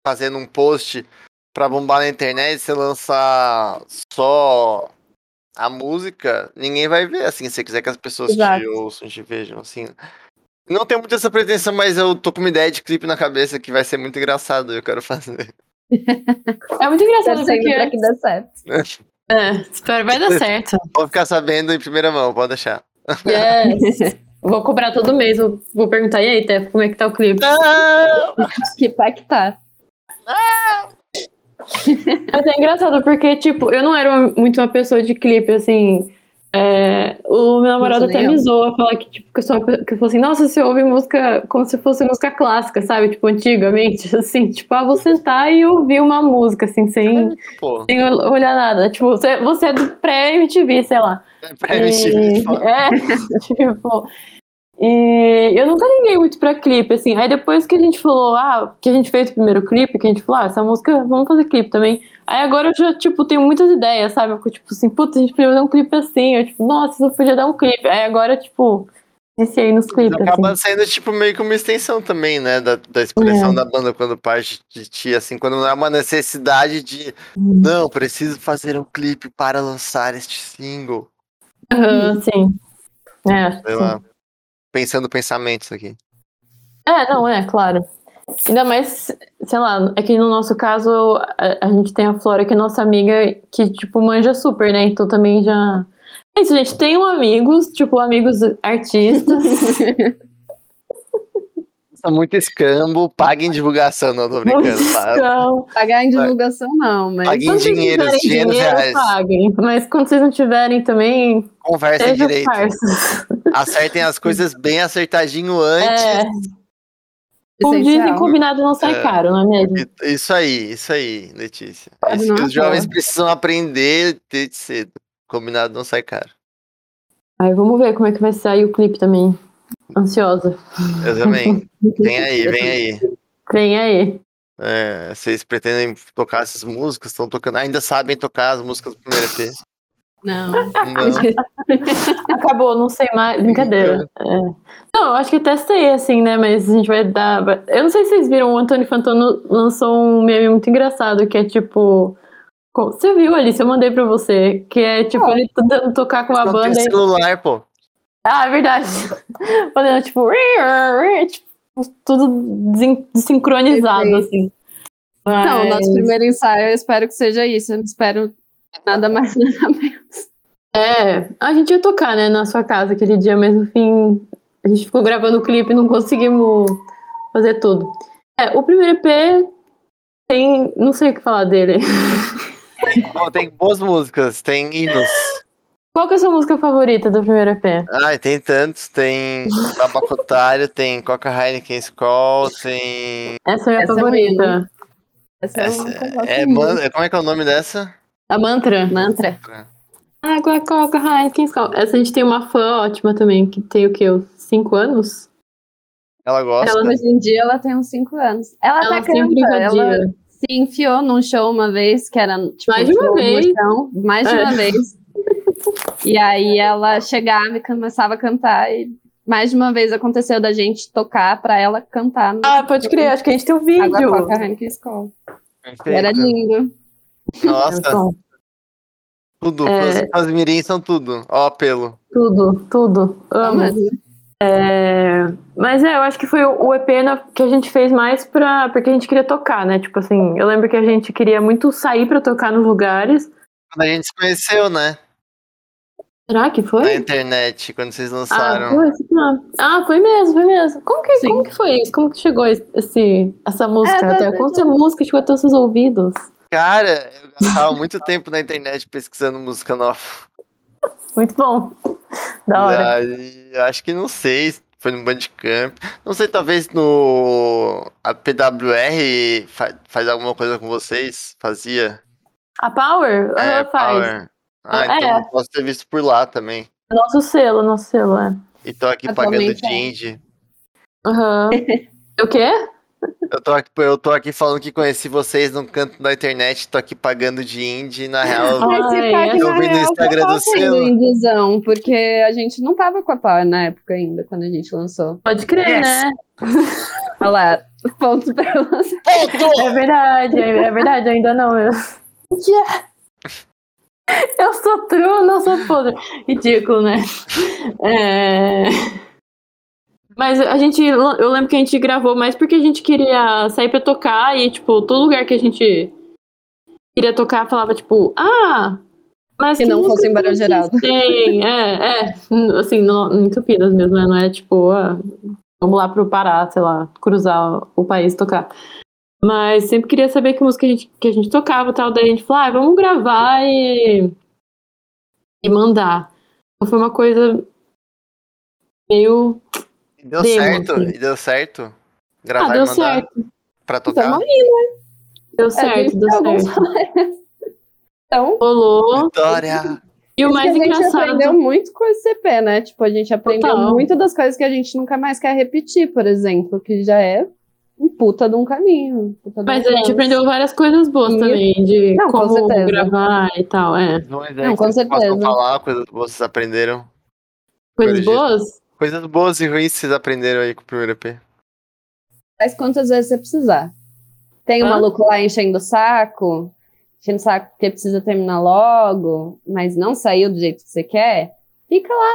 Speaker 1: fazendo um post pra bombar na internet, você lançar só a música, ninguém vai ver, assim, se você quiser que as pessoas
Speaker 4: Exato.
Speaker 1: te ouçam, te vejam, assim. Não tenho muito essa pretensão, mas eu tô com uma ideia de clipe na cabeça que vai ser muito engraçado, eu quero fazer.
Speaker 3: É muito engraçado
Speaker 4: Torcendo pra
Speaker 3: porque.
Speaker 4: que dê certo.
Speaker 3: É, espero, vai dar certo.
Speaker 1: Vou ficar sabendo em primeira mão, pode deixar.
Speaker 3: Yes. Vou cobrar todo mês. Vou, perguntar, e aí, Tef, como é que tá o clipe?
Speaker 4: Que pactar.
Speaker 3: Mas é engraçado porque, tipo, eu não era uma- muito uma pessoa de clipe, assim. É, o meu namorado até me zoa, fala que, tipo, que eu sou que eu falo assim, nossa, você ouve música como se fosse música clássica, sabe? Tipo, antigamente, assim, tipo, ah, vou sentar e ouvir uma música, assim, sem,
Speaker 1: Pô,
Speaker 3: sem olhar nada. Tipo, você, você é do pré-MTV, sei lá.
Speaker 1: pra MTV,
Speaker 3: E- É, tipo. E eu nunca liguei muito pra clipe, assim. Aí depois que a gente falou, ah, que a gente fez o primeiro clipe, que a gente falou, ah, essa música, vamos fazer clipe também. Aí agora eu já, tipo, tenho muitas ideias, sabe? Eu fico, tipo assim, putz, a gente podia fazer um clipe assim. Eu, tipo, nossa, isso podia dar um clipe. Aí agora, tipo, iniciei nos clipes,
Speaker 1: Acaba
Speaker 3: assim.
Speaker 1: sendo tipo meio que uma extensão também, né? Da, da expressão
Speaker 3: É.
Speaker 1: da banda quando parte de ti, assim, quando não é uma necessidade de
Speaker 3: Uhum.
Speaker 1: não, preciso fazer um clipe para lançar este single.
Speaker 3: Aham, sim. É,
Speaker 1: Sei
Speaker 3: sim.
Speaker 1: lá. Pensando pensamentos aqui.
Speaker 3: É, não, é, claro. Ainda mais, sei lá, é que no nosso caso a, a gente tem a Flora, que é nossa amiga, que, tipo, manja super, né? Então também já. É isso, gente. Tenham amigos, tipo, amigos artistas.
Speaker 1: Muito escambo, paguem divulgação, não tô brincando. tá?
Speaker 4: Pagar em divulgação, não, mas.
Speaker 1: Paguem dinheiro,
Speaker 3: tiverem
Speaker 1: dinheiro reais.
Speaker 3: paguem. Mas quando vocês não tiverem também,
Speaker 1: Conversem direito.
Speaker 3: parças.
Speaker 1: Acertem as coisas bem acertadinho antes.
Speaker 3: É, dizem,
Speaker 4: essencial.
Speaker 3: combinado não sai
Speaker 1: É.
Speaker 3: caro, não é mesmo?
Speaker 1: Isso aí, isso aí, Letícia. É isso que
Speaker 4: não,
Speaker 1: os jovens precisam aprender desde cedo. Combinado não sai caro.
Speaker 3: Aí vamos ver como é que vai sair o clipe também. Ansiosa.
Speaker 1: Eu também. Vem aí, vem aí.
Speaker 3: Vem aí.
Speaker 1: É, vocês pretendem tocar essas músicas? Estão tocando? Ainda sabem tocar as músicas do primeiro EP?
Speaker 4: Não.
Speaker 1: Não.
Speaker 3: Acabou, não sei mais. Brincadeira. É. Não, eu acho que testei, assim, né? Mas a gente vai dar. Eu não sei se vocês viram, o Antônio Fantano lançou um meme muito engraçado, que é tipo. Você viu, Alice? Eu mandei pra você. Que é tipo, ele tentando tocar com a
Speaker 1: Não tem
Speaker 3: banda. e-
Speaker 1: celular, pô.
Speaker 3: Ah, é verdade. Fazendo tipo, tipo, tudo desin- desincronizado, assim.
Speaker 4: Não, o
Speaker 3: Mas-
Speaker 4: nosso primeiro ensaio, eu espero que seja isso. Eu não espero nada mais, nada menos.
Speaker 3: É, a gente ia tocar, né, na sua casa aquele dia, mas no fim a gente ficou gravando o clipe e não conseguimos fazer tudo. É, o primeiro EP tem. Não sei o que falar dele.
Speaker 1: Ó, tem boas músicas, tem hinos.
Speaker 3: Qual que é a sua música favorita do primeiro EP?
Speaker 1: Ai, tem tantos. Tem Tabacotário, tem Coca Heineken Skull, tem.
Speaker 3: Essa é a minha
Speaker 4: Essa é
Speaker 3: favorita.
Speaker 4: Essa é
Speaker 1: Essa
Speaker 4: gosto
Speaker 1: é,
Speaker 4: muito.
Speaker 1: man- como é que é o nome dessa?
Speaker 3: A mantra.
Speaker 4: Mantra.
Speaker 3: Água, coca, Heineken, Skol. Essa a gente tem uma fã ótima também, que tem o quê? Uns Cinco anos?
Speaker 1: Ela gosta.
Speaker 3: Ela-
Speaker 4: Hoje em dia ela tem uns 5 anos. Ela,
Speaker 3: Ela sempre
Speaker 4: canta. Ela se enfiou num show uma vez, que era tipo,
Speaker 3: Mais de uma vez.
Speaker 4: chão, mais de
Speaker 3: É.
Speaker 4: uma vez. E aí ela chegava e começava a cantar. E mais de uma vez aconteceu da gente tocar pra ela cantar. No
Speaker 3: Ah, pode crer, acho que a gente tem um
Speaker 4: Água,
Speaker 3: vídeo.
Speaker 4: Coca, Heineken, Skol.
Speaker 1: Perfeito.
Speaker 4: Era lindo.
Speaker 1: Nossa, tudo.
Speaker 3: É.
Speaker 1: As mirim são tudo. Ó, apelo.
Speaker 3: Tudo, tudo. Amo.
Speaker 4: Mas,
Speaker 3: É, Mas é, eu acho que foi o EP na- que a gente fez mais pra... porque a gente queria tocar, né? Tipo assim, eu lembro que a gente queria muito sair pra tocar nos lugares.
Speaker 1: Quando a gente se conheceu, né?
Speaker 3: Será que
Speaker 1: Na
Speaker 3: foi?
Speaker 1: internet, quando vocês
Speaker 3: Ah,
Speaker 1: lançaram.
Speaker 3: foi, ah, ah, foi mesmo, foi mesmo. Como que,
Speaker 4: Sim.
Speaker 3: como que foi isso? Como que chegou esse, essa música?
Speaker 4: É,
Speaker 3: até? Como essa música chegou até os seus ouvidos?
Speaker 1: Cara, eu gastava muito tempo na internet pesquisando música nova.
Speaker 3: Muito bom. Da hora.
Speaker 1: Aí, acho que não sei, se foi no Bandcamp. Não sei, talvez no. A PWR fa- faz alguma coisa com vocês? Fazia?
Speaker 3: A Power?
Speaker 1: É,
Speaker 3: Ela faz.
Speaker 1: Power. Ah,
Speaker 3: É.
Speaker 1: então eu posso ter visto por lá também.
Speaker 3: Nosso selo, nosso selo, é.
Speaker 1: E tô aqui pagando
Speaker 4: Atualmente
Speaker 1: de
Speaker 4: é.
Speaker 3: Aham.
Speaker 1: indie.
Speaker 3: o quê?
Speaker 1: Eu tô, aqui, eu tô aqui falando que conheci vocês num canto da internet, tô aqui pagando de indie, na real.
Speaker 3: Ai,
Speaker 1: eu
Speaker 4: na
Speaker 1: vi no
Speaker 4: real
Speaker 1: Instagram do
Speaker 4: tendo indizão, porque a gente não tava com a Power na época ainda, quando a gente lançou.
Speaker 3: Pode crer,
Speaker 1: Yes.
Speaker 3: né?
Speaker 4: Olha lá, ponto pra você.
Speaker 3: É verdade, é é verdade, ainda não. Eu... Yeah. Eu sou true, não sou podre. Ridículo, né? É... Mas a gente, eu lembro que a gente gravou mais porque a gente queria sair pra tocar e, tipo, todo lugar que a gente queria tocar falava, tipo, ah, mas
Speaker 4: Que não
Speaker 3: música
Speaker 4: fosse em Barão
Speaker 3: que
Speaker 4: Geraldo.
Speaker 3: têm? É, é, assim, no, em Campinas mesmo, né? Não é tipo, ah, vamos lá pro Pará, sei lá, cruzar o país e tocar. Mas sempre queria saber que música a gente, que a gente tocava e tal. Daí a gente falou, ah, vamos gravar e, e mandar. Então foi uma coisa meio.
Speaker 1: E deu
Speaker 3: Demo,
Speaker 1: certo,
Speaker 3: assim.
Speaker 1: e deu certo. Gravar
Speaker 3: ah,
Speaker 1: e
Speaker 3: deu
Speaker 1: mandar
Speaker 3: certo.
Speaker 1: pra tocar.
Speaker 4: Tamo
Speaker 3: Deu
Speaker 4: É,
Speaker 3: certo, deu certo.
Speaker 4: Então,
Speaker 3: Rolou.
Speaker 1: Vitória!
Speaker 3: E o mais
Speaker 4: que a gente
Speaker 3: engraçado.
Speaker 4: aprendeu muito com esse CP, né? Tipo, a gente aprendeu
Speaker 3: Total.
Speaker 4: muito das coisas que a gente nunca mais quer repetir, por exemplo, que já é um puta de um caminho. um
Speaker 3: Mas a gente aprendeu várias coisas boas
Speaker 4: E-
Speaker 3: também, de
Speaker 4: Não, com
Speaker 3: como
Speaker 4: certeza.
Speaker 3: gravar e tal, é.
Speaker 1: Não,
Speaker 4: Não, com certeza.
Speaker 1: Posso falar coisas que vocês aprenderam?
Speaker 3: Coisas boas?
Speaker 1: Coisas boas e ruins que vocês aprenderam aí com o primeiro EP.
Speaker 4: Faz quantas vezes você precisar. Tem um
Speaker 3: Hã?
Speaker 4: maluco lá enchendo o saco, enchendo o saco porque precisa terminar logo, mas não saiu do jeito que você quer, fica lá.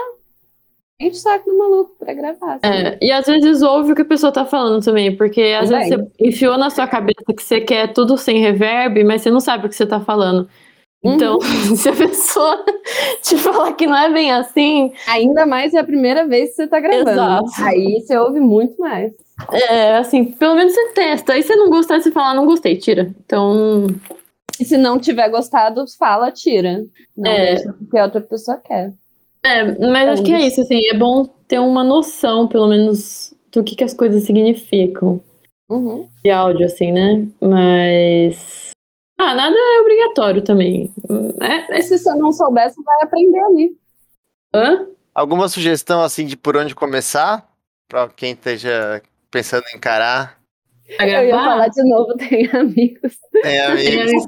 Speaker 4: Enche o saco do maluco pra gravar. assim.
Speaker 3: É, e às vezes ouve o que a pessoa tá falando também, porque às vezes você enfiou na sua cabeça que você quer tudo sem reverb, mas você não sabe o que você tá falando. Então, se a pessoa te falar que não é bem assim,
Speaker 4: Ainda mais é a primeira vez que você tá gravando.
Speaker 3: Exato.
Speaker 4: Aí você ouve muito mais.
Speaker 3: é assim, pelo menos você testa. Aí se não gostar, você fala, não gostei, tira. Então,
Speaker 4: E se não tiver gostado, fala, tira. Não
Speaker 3: É.
Speaker 4: deixa porque a outra pessoa quer.
Speaker 3: é, mas acho que é isso, assim, é bom ter uma noção, pelo menos, do que, que as coisas significam.
Speaker 4: Uhum.
Speaker 3: de áudio, assim, né? Mas. Ah, nada é obrigatório também. É,
Speaker 4: E se você não souber, você vai aprender ali.
Speaker 3: hã?
Speaker 1: Alguma sugestão assim de por onde começar? Pra quem esteja pensando em encarar?
Speaker 4: Eu ia falar de novo, tem amigos.
Speaker 1: Tem amigos.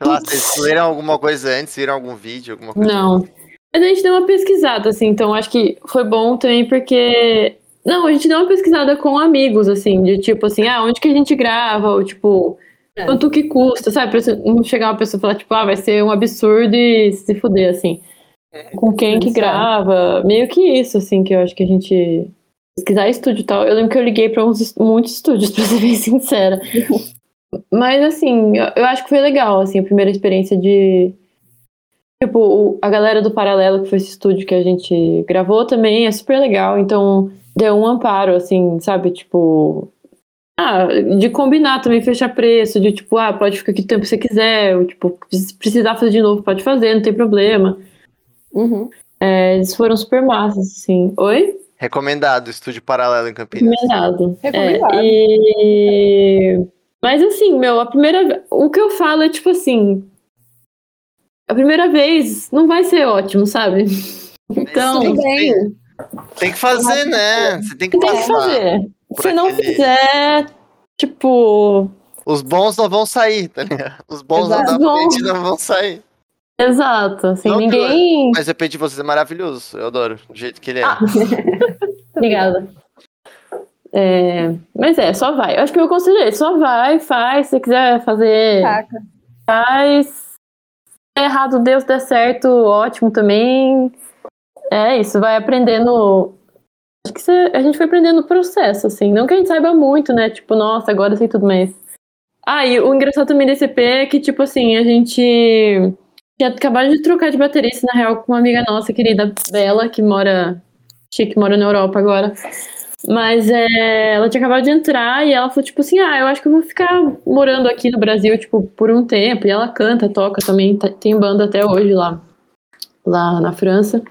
Speaker 1: Sei lá, vocês leram alguma coisa antes? Viram algum vídeo? Alguma coisa?
Speaker 3: Não. Mas a gente deu uma pesquisada, assim, então acho que foi bom também porque. Não, a gente deu uma pesquisada com amigos, assim, de tipo assim, ah, onde que a gente grava, ou tipo,
Speaker 4: É.
Speaker 3: quanto que custa, sabe? Pra não chegar uma pessoa e falar, tipo, ah, vai ser um absurdo e se fuder, assim. Com quem que grava, meio que isso, assim, que eu acho que a gente. Pesquisar estúdio e tal. Eu lembro que eu liguei pra uns, muitos estúdios, pra ser bem sincera. Mas, assim, eu, acho que foi legal, assim, a primeira experiência de. Tipo, a galera do Paralelo, que foi esse estúdio que a gente gravou também, é super legal. Então, deu um amparo, assim, sabe? Tipo. Ah, de combinar também, fechar preço, de tipo, ah, pode ficar aqui o tempo que você quiser, ou, tipo, se precisar fazer de novo, pode fazer, não tem problema.
Speaker 4: Uhum.
Speaker 3: É, eles foram super massas, assim. Oi?
Speaker 1: Recomendado, Estúdio Paralelo em Campinas.
Speaker 3: Recomendado.
Speaker 4: Recomendado.
Speaker 3: É, e... Mas assim, meu, a primeira. O que eu falo é tipo assim. A primeira vez não vai ser ótimo, sabe? Então.
Speaker 4: Tudo bem.
Speaker 1: Tem que fazer, né? Você tem que
Speaker 3: tem que
Speaker 1: passar.
Speaker 3: fazer.
Speaker 1: Por
Speaker 3: Se não
Speaker 1: aquele-
Speaker 3: fizer, tipo.
Speaker 1: Os bons não vão sair, tá ligado? Os bons
Speaker 4: Exato.
Speaker 1: lá da frente não vão sair.
Speaker 3: Exato. Assim,
Speaker 1: Não,
Speaker 3: ninguém.
Speaker 1: Mas o EP de vocês é maravilhoso. Eu adoro o jeito que ele é.
Speaker 3: Ah. Obrigada. É, mas é, só vai. Eu acho que eu conselho só vai, faz. Se você quiser fazer,
Speaker 4: Saca.
Speaker 3: faz. Se der errado, Deus der certo, ótimo também. É isso, vai aprendendo. Acho que a gente foi aprendendo no processo, assim. Não que a gente saiba muito, né? Tipo, nossa, agora sei tudo, mas. Ah, e o engraçado também desse EP é que, tipo assim, a gente tinha acabado de trocar de baterista, na real, com uma amiga nossa querida, Bela, que mora. Chique, mora na Europa agora. Mas é, ela tinha acabado de entrar e ela falou, tipo assim, ah, eu acho que eu vou ficar morando aqui no Brasil, tipo, por um tempo. E ela canta, toca também, tá- tem banda até hoje lá, lá na França.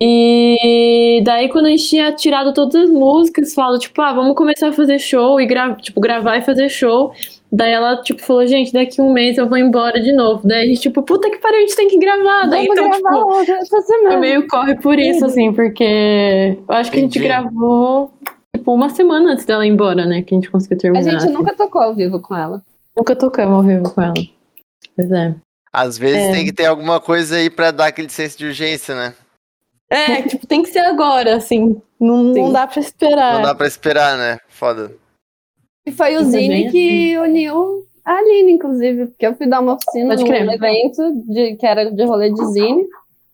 Speaker 3: E daí, quando a gente tinha tirado todas as músicas, falou, tipo, ah, vamos começar a fazer show e gra tipo, gravar e fazer show. Daí ela, tipo, falou, gente, daqui um mês eu vou embora de novo. Daí a gente, tipo, puta que pariu, a gente tem que gravar. Daí,
Speaker 4: Vamos
Speaker 3: então,
Speaker 4: gravar
Speaker 3: tipo,
Speaker 4: essa semana.
Speaker 3: meio corre por isso, assim, porque eu acho que a gente gravou, tipo, uma semana antes dela ir embora, né? Que a gente conseguiu
Speaker 4: A
Speaker 3: terminar.
Speaker 4: gente
Speaker 3: assim.
Speaker 4: nunca tocou ao vivo com ela.
Speaker 3: Nunca tocamos ao vivo com ela. Pois é.
Speaker 1: Às vezes
Speaker 3: É.
Speaker 1: tem que ter alguma coisa aí pra dar aquele senso de urgência, né?
Speaker 3: É, tipo, tem que ser agora, assim. Não,
Speaker 4: Sim.
Speaker 3: não dá pra esperar.
Speaker 1: Não dá pra esperar, né? Foda.
Speaker 4: E foi o
Speaker 3: é
Speaker 4: Zine que uniu a Aline, inclusive, porque eu fui dar uma oficina
Speaker 3: Pode
Speaker 4: num
Speaker 3: crer.
Speaker 4: evento de, que era de rolê de Zine,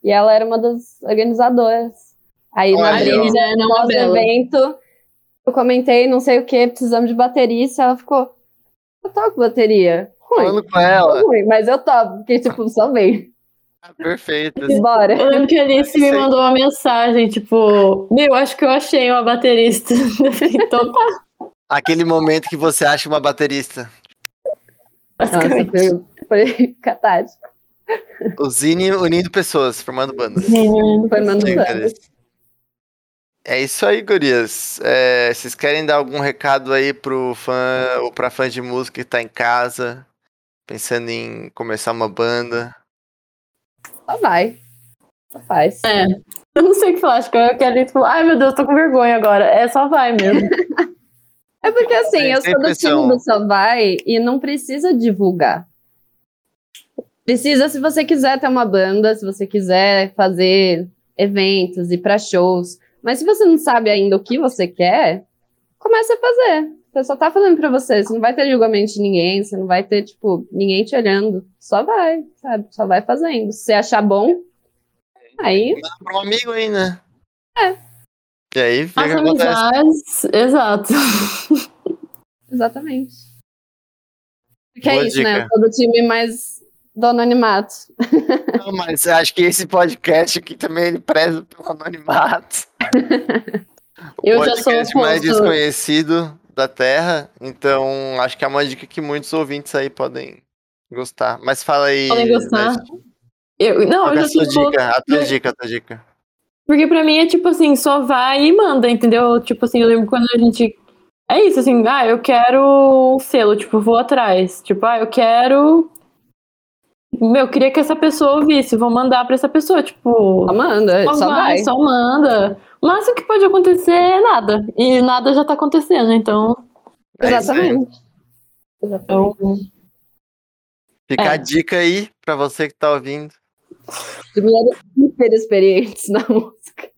Speaker 4: e ela era uma das organizadoras. Aí na
Speaker 1: Olha,
Speaker 3: Aline,
Speaker 4: brisa,
Speaker 3: né, não a Bela.
Speaker 4: pós-evento, eu comentei, não sei o que, precisamos de baterista, ela ficou, eu toco bateria. Ruim,
Speaker 1: Falando com ela.
Speaker 4: ruim, mas eu toco, porque tipo, só
Speaker 1: Ah, Perfeito.
Speaker 4: bora.
Speaker 3: Eu lembro que a Alice me mandou uma mensagem, tipo, meu, acho que eu achei uma baterista. Eu falei, então tá.
Speaker 1: Aquele momento que você acha uma baterista.
Speaker 4: Nossa, foi, foi catástrofe.
Speaker 1: O Zine unindo pessoas, formando bandas.
Speaker 4: Mandando
Speaker 1: Brincadeira. É isso aí, gurias. É, vocês querem dar algum recado aí pro fã ou pra fã de música que tá em casa, pensando em começar uma banda?
Speaker 4: Só vai. Só faz.
Speaker 3: Eu não sei o que falar, acho que eu quero tipo, ai meu Deus, tô com vergonha agora. É só vai mesmo.
Speaker 4: É porque assim,
Speaker 1: Sem-
Speaker 4: eu sou do time do Só Vai e não precisa divulgar. Precisa se você quiser ter uma banda, se você quiser fazer eventos, ir pra shows. Mas se você não sabe ainda o que você quer, comece a fazer. Você só tá falando pra você, você não vai ter julgamento de ninguém, você não vai ter, tipo, ninguém te olhando. Só vai, sabe? Só vai fazendo. Se você achar bom, aí
Speaker 1: Manda pra um amigo aí, né?
Speaker 4: É.
Speaker 1: E aí, que
Speaker 3: Faça
Speaker 1: acontece.
Speaker 3: amizades, exato.
Speaker 4: Exatamente. Porque
Speaker 1: Boa
Speaker 4: é isso, né?
Speaker 1: dica.
Speaker 4: Eu sou do time mais do anonimato.
Speaker 1: Não, mas acho que esse podcast aqui também ele preza pelo anonimato. O
Speaker 3: Eu já sou
Speaker 1: podcast mais desconhecido da Terra, então acho que é uma dica que muitos ouvintes aí podem gostar. Mas fala aí.
Speaker 3: Podem gostar.
Speaker 1: Nath,
Speaker 3: Eu, não,
Speaker 1: qual
Speaker 3: eu
Speaker 1: é
Speaker 3: já
Speaker 1: a sua dica, a tua dica, a tua dica.
Speaker 3: Porque pra mim é tipo assim, só vai e manda, entendeu? Tipo assim, eu lembro quando a gente. É isso, assim, ah, eu quero um selo, tipo, vou atrás. Tipo, ah, eu quero. Meu, eu queria que essa pessoa ouvisse, vou mandar pra essa pessoa, tipo.
Speaker 4: Só manda,
Speaker 3: Só,
Speaker 4: só
Speaker 3: vai,
Speaker 4: vai.
Speaker 3: só manda. O máximo que pode acontecer é nada. E nada já tá acontecendo, então.
Speaker 1: É.
Speaker 4: Exatamente.
Speaker 3: então
Speaker 1: Fica
Speaker 3: É.
Speaker 1: a dica aí pra você que tá ouvindo.
Speaker 4: Mulheres super experientes na música.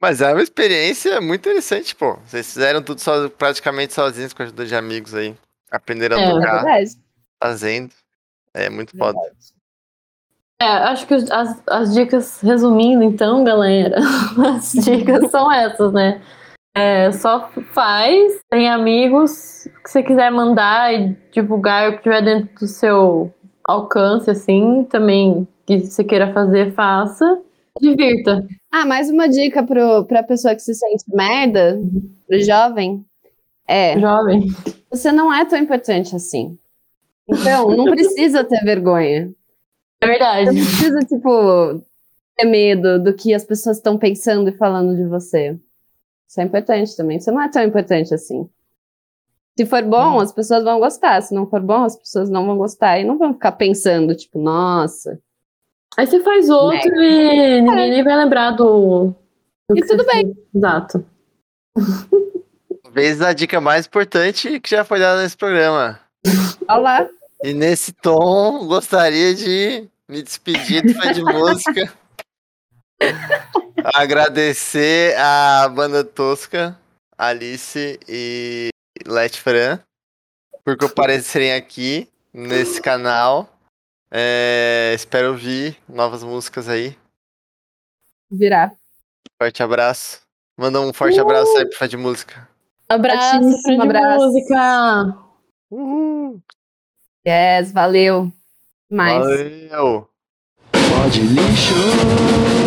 Speaker 1: Mas é uma experiência muito interessante, pô. Vocês fizeram tudo só, praticamente sozinhos com a ajuda de amigos aí. Aprenderam a
Speaker 3: É,
Speaker 4: É
Speaker 1: tocar
Speaker 4: verdade.
Speaker 1: fazendo. É muito foda.
Speaker 3: É, acho que as, as dicas, resumindo então, galera, as dicas são essas, né? É, só faz, tem amigos que você quiser mandar e divulgar o que tiver dentro do seu alcance, assim, também que você queira fazer, faça. Divirta.
Speaker 4: Ah, mais uma dica pro, pra pessoa que se sente merda, pro jovem, é,
Speaker 3: Jovem.
Speaker 4: você não é tão importante assim. Então, não precisa ter vergonha.
Speaker 3: É verdade.
Speaker 4: Você não precisa, tipo, ter medo do que as pessoas estão pensando e falando de você. Isso é importante também. Você não é tão importante assim. Se for bom, as pessoas vão gostar. Se não for bom, as pessoas não vão gostar e não vão ficar pensando, tipo, nossa.
Speaker 3: Aí você faz outro e ninguém nem vai lembrar do. do
Speaker 4: E tudo bem.
Speaker 3: fez. Exato.
Speaker 1: Talvez a dica mais importante que já foi dada nesse programa.
Speaker 4: Olha lá.
Speaker 1: E nesse tom, gostaria de me despedir do fã de música. Agradecer a banda Tosca, Alice e Let Fran por comparecerem aqui nesse canal. É, espero ouvir novas músicas aí.
Speaker 4: Virar.
Speaker 1: Forte abraço. Manda um forte abraço aí pro fã de música.
Speaker 3: Abraço, fã de
Speaker 4: abraço.
Speaker 3: música.
Speaker 1: Uhul.
Speaker 4: Yes, valeu. Mais.
Speaker 1: Valeu!
Speaker 2: Pode lixo.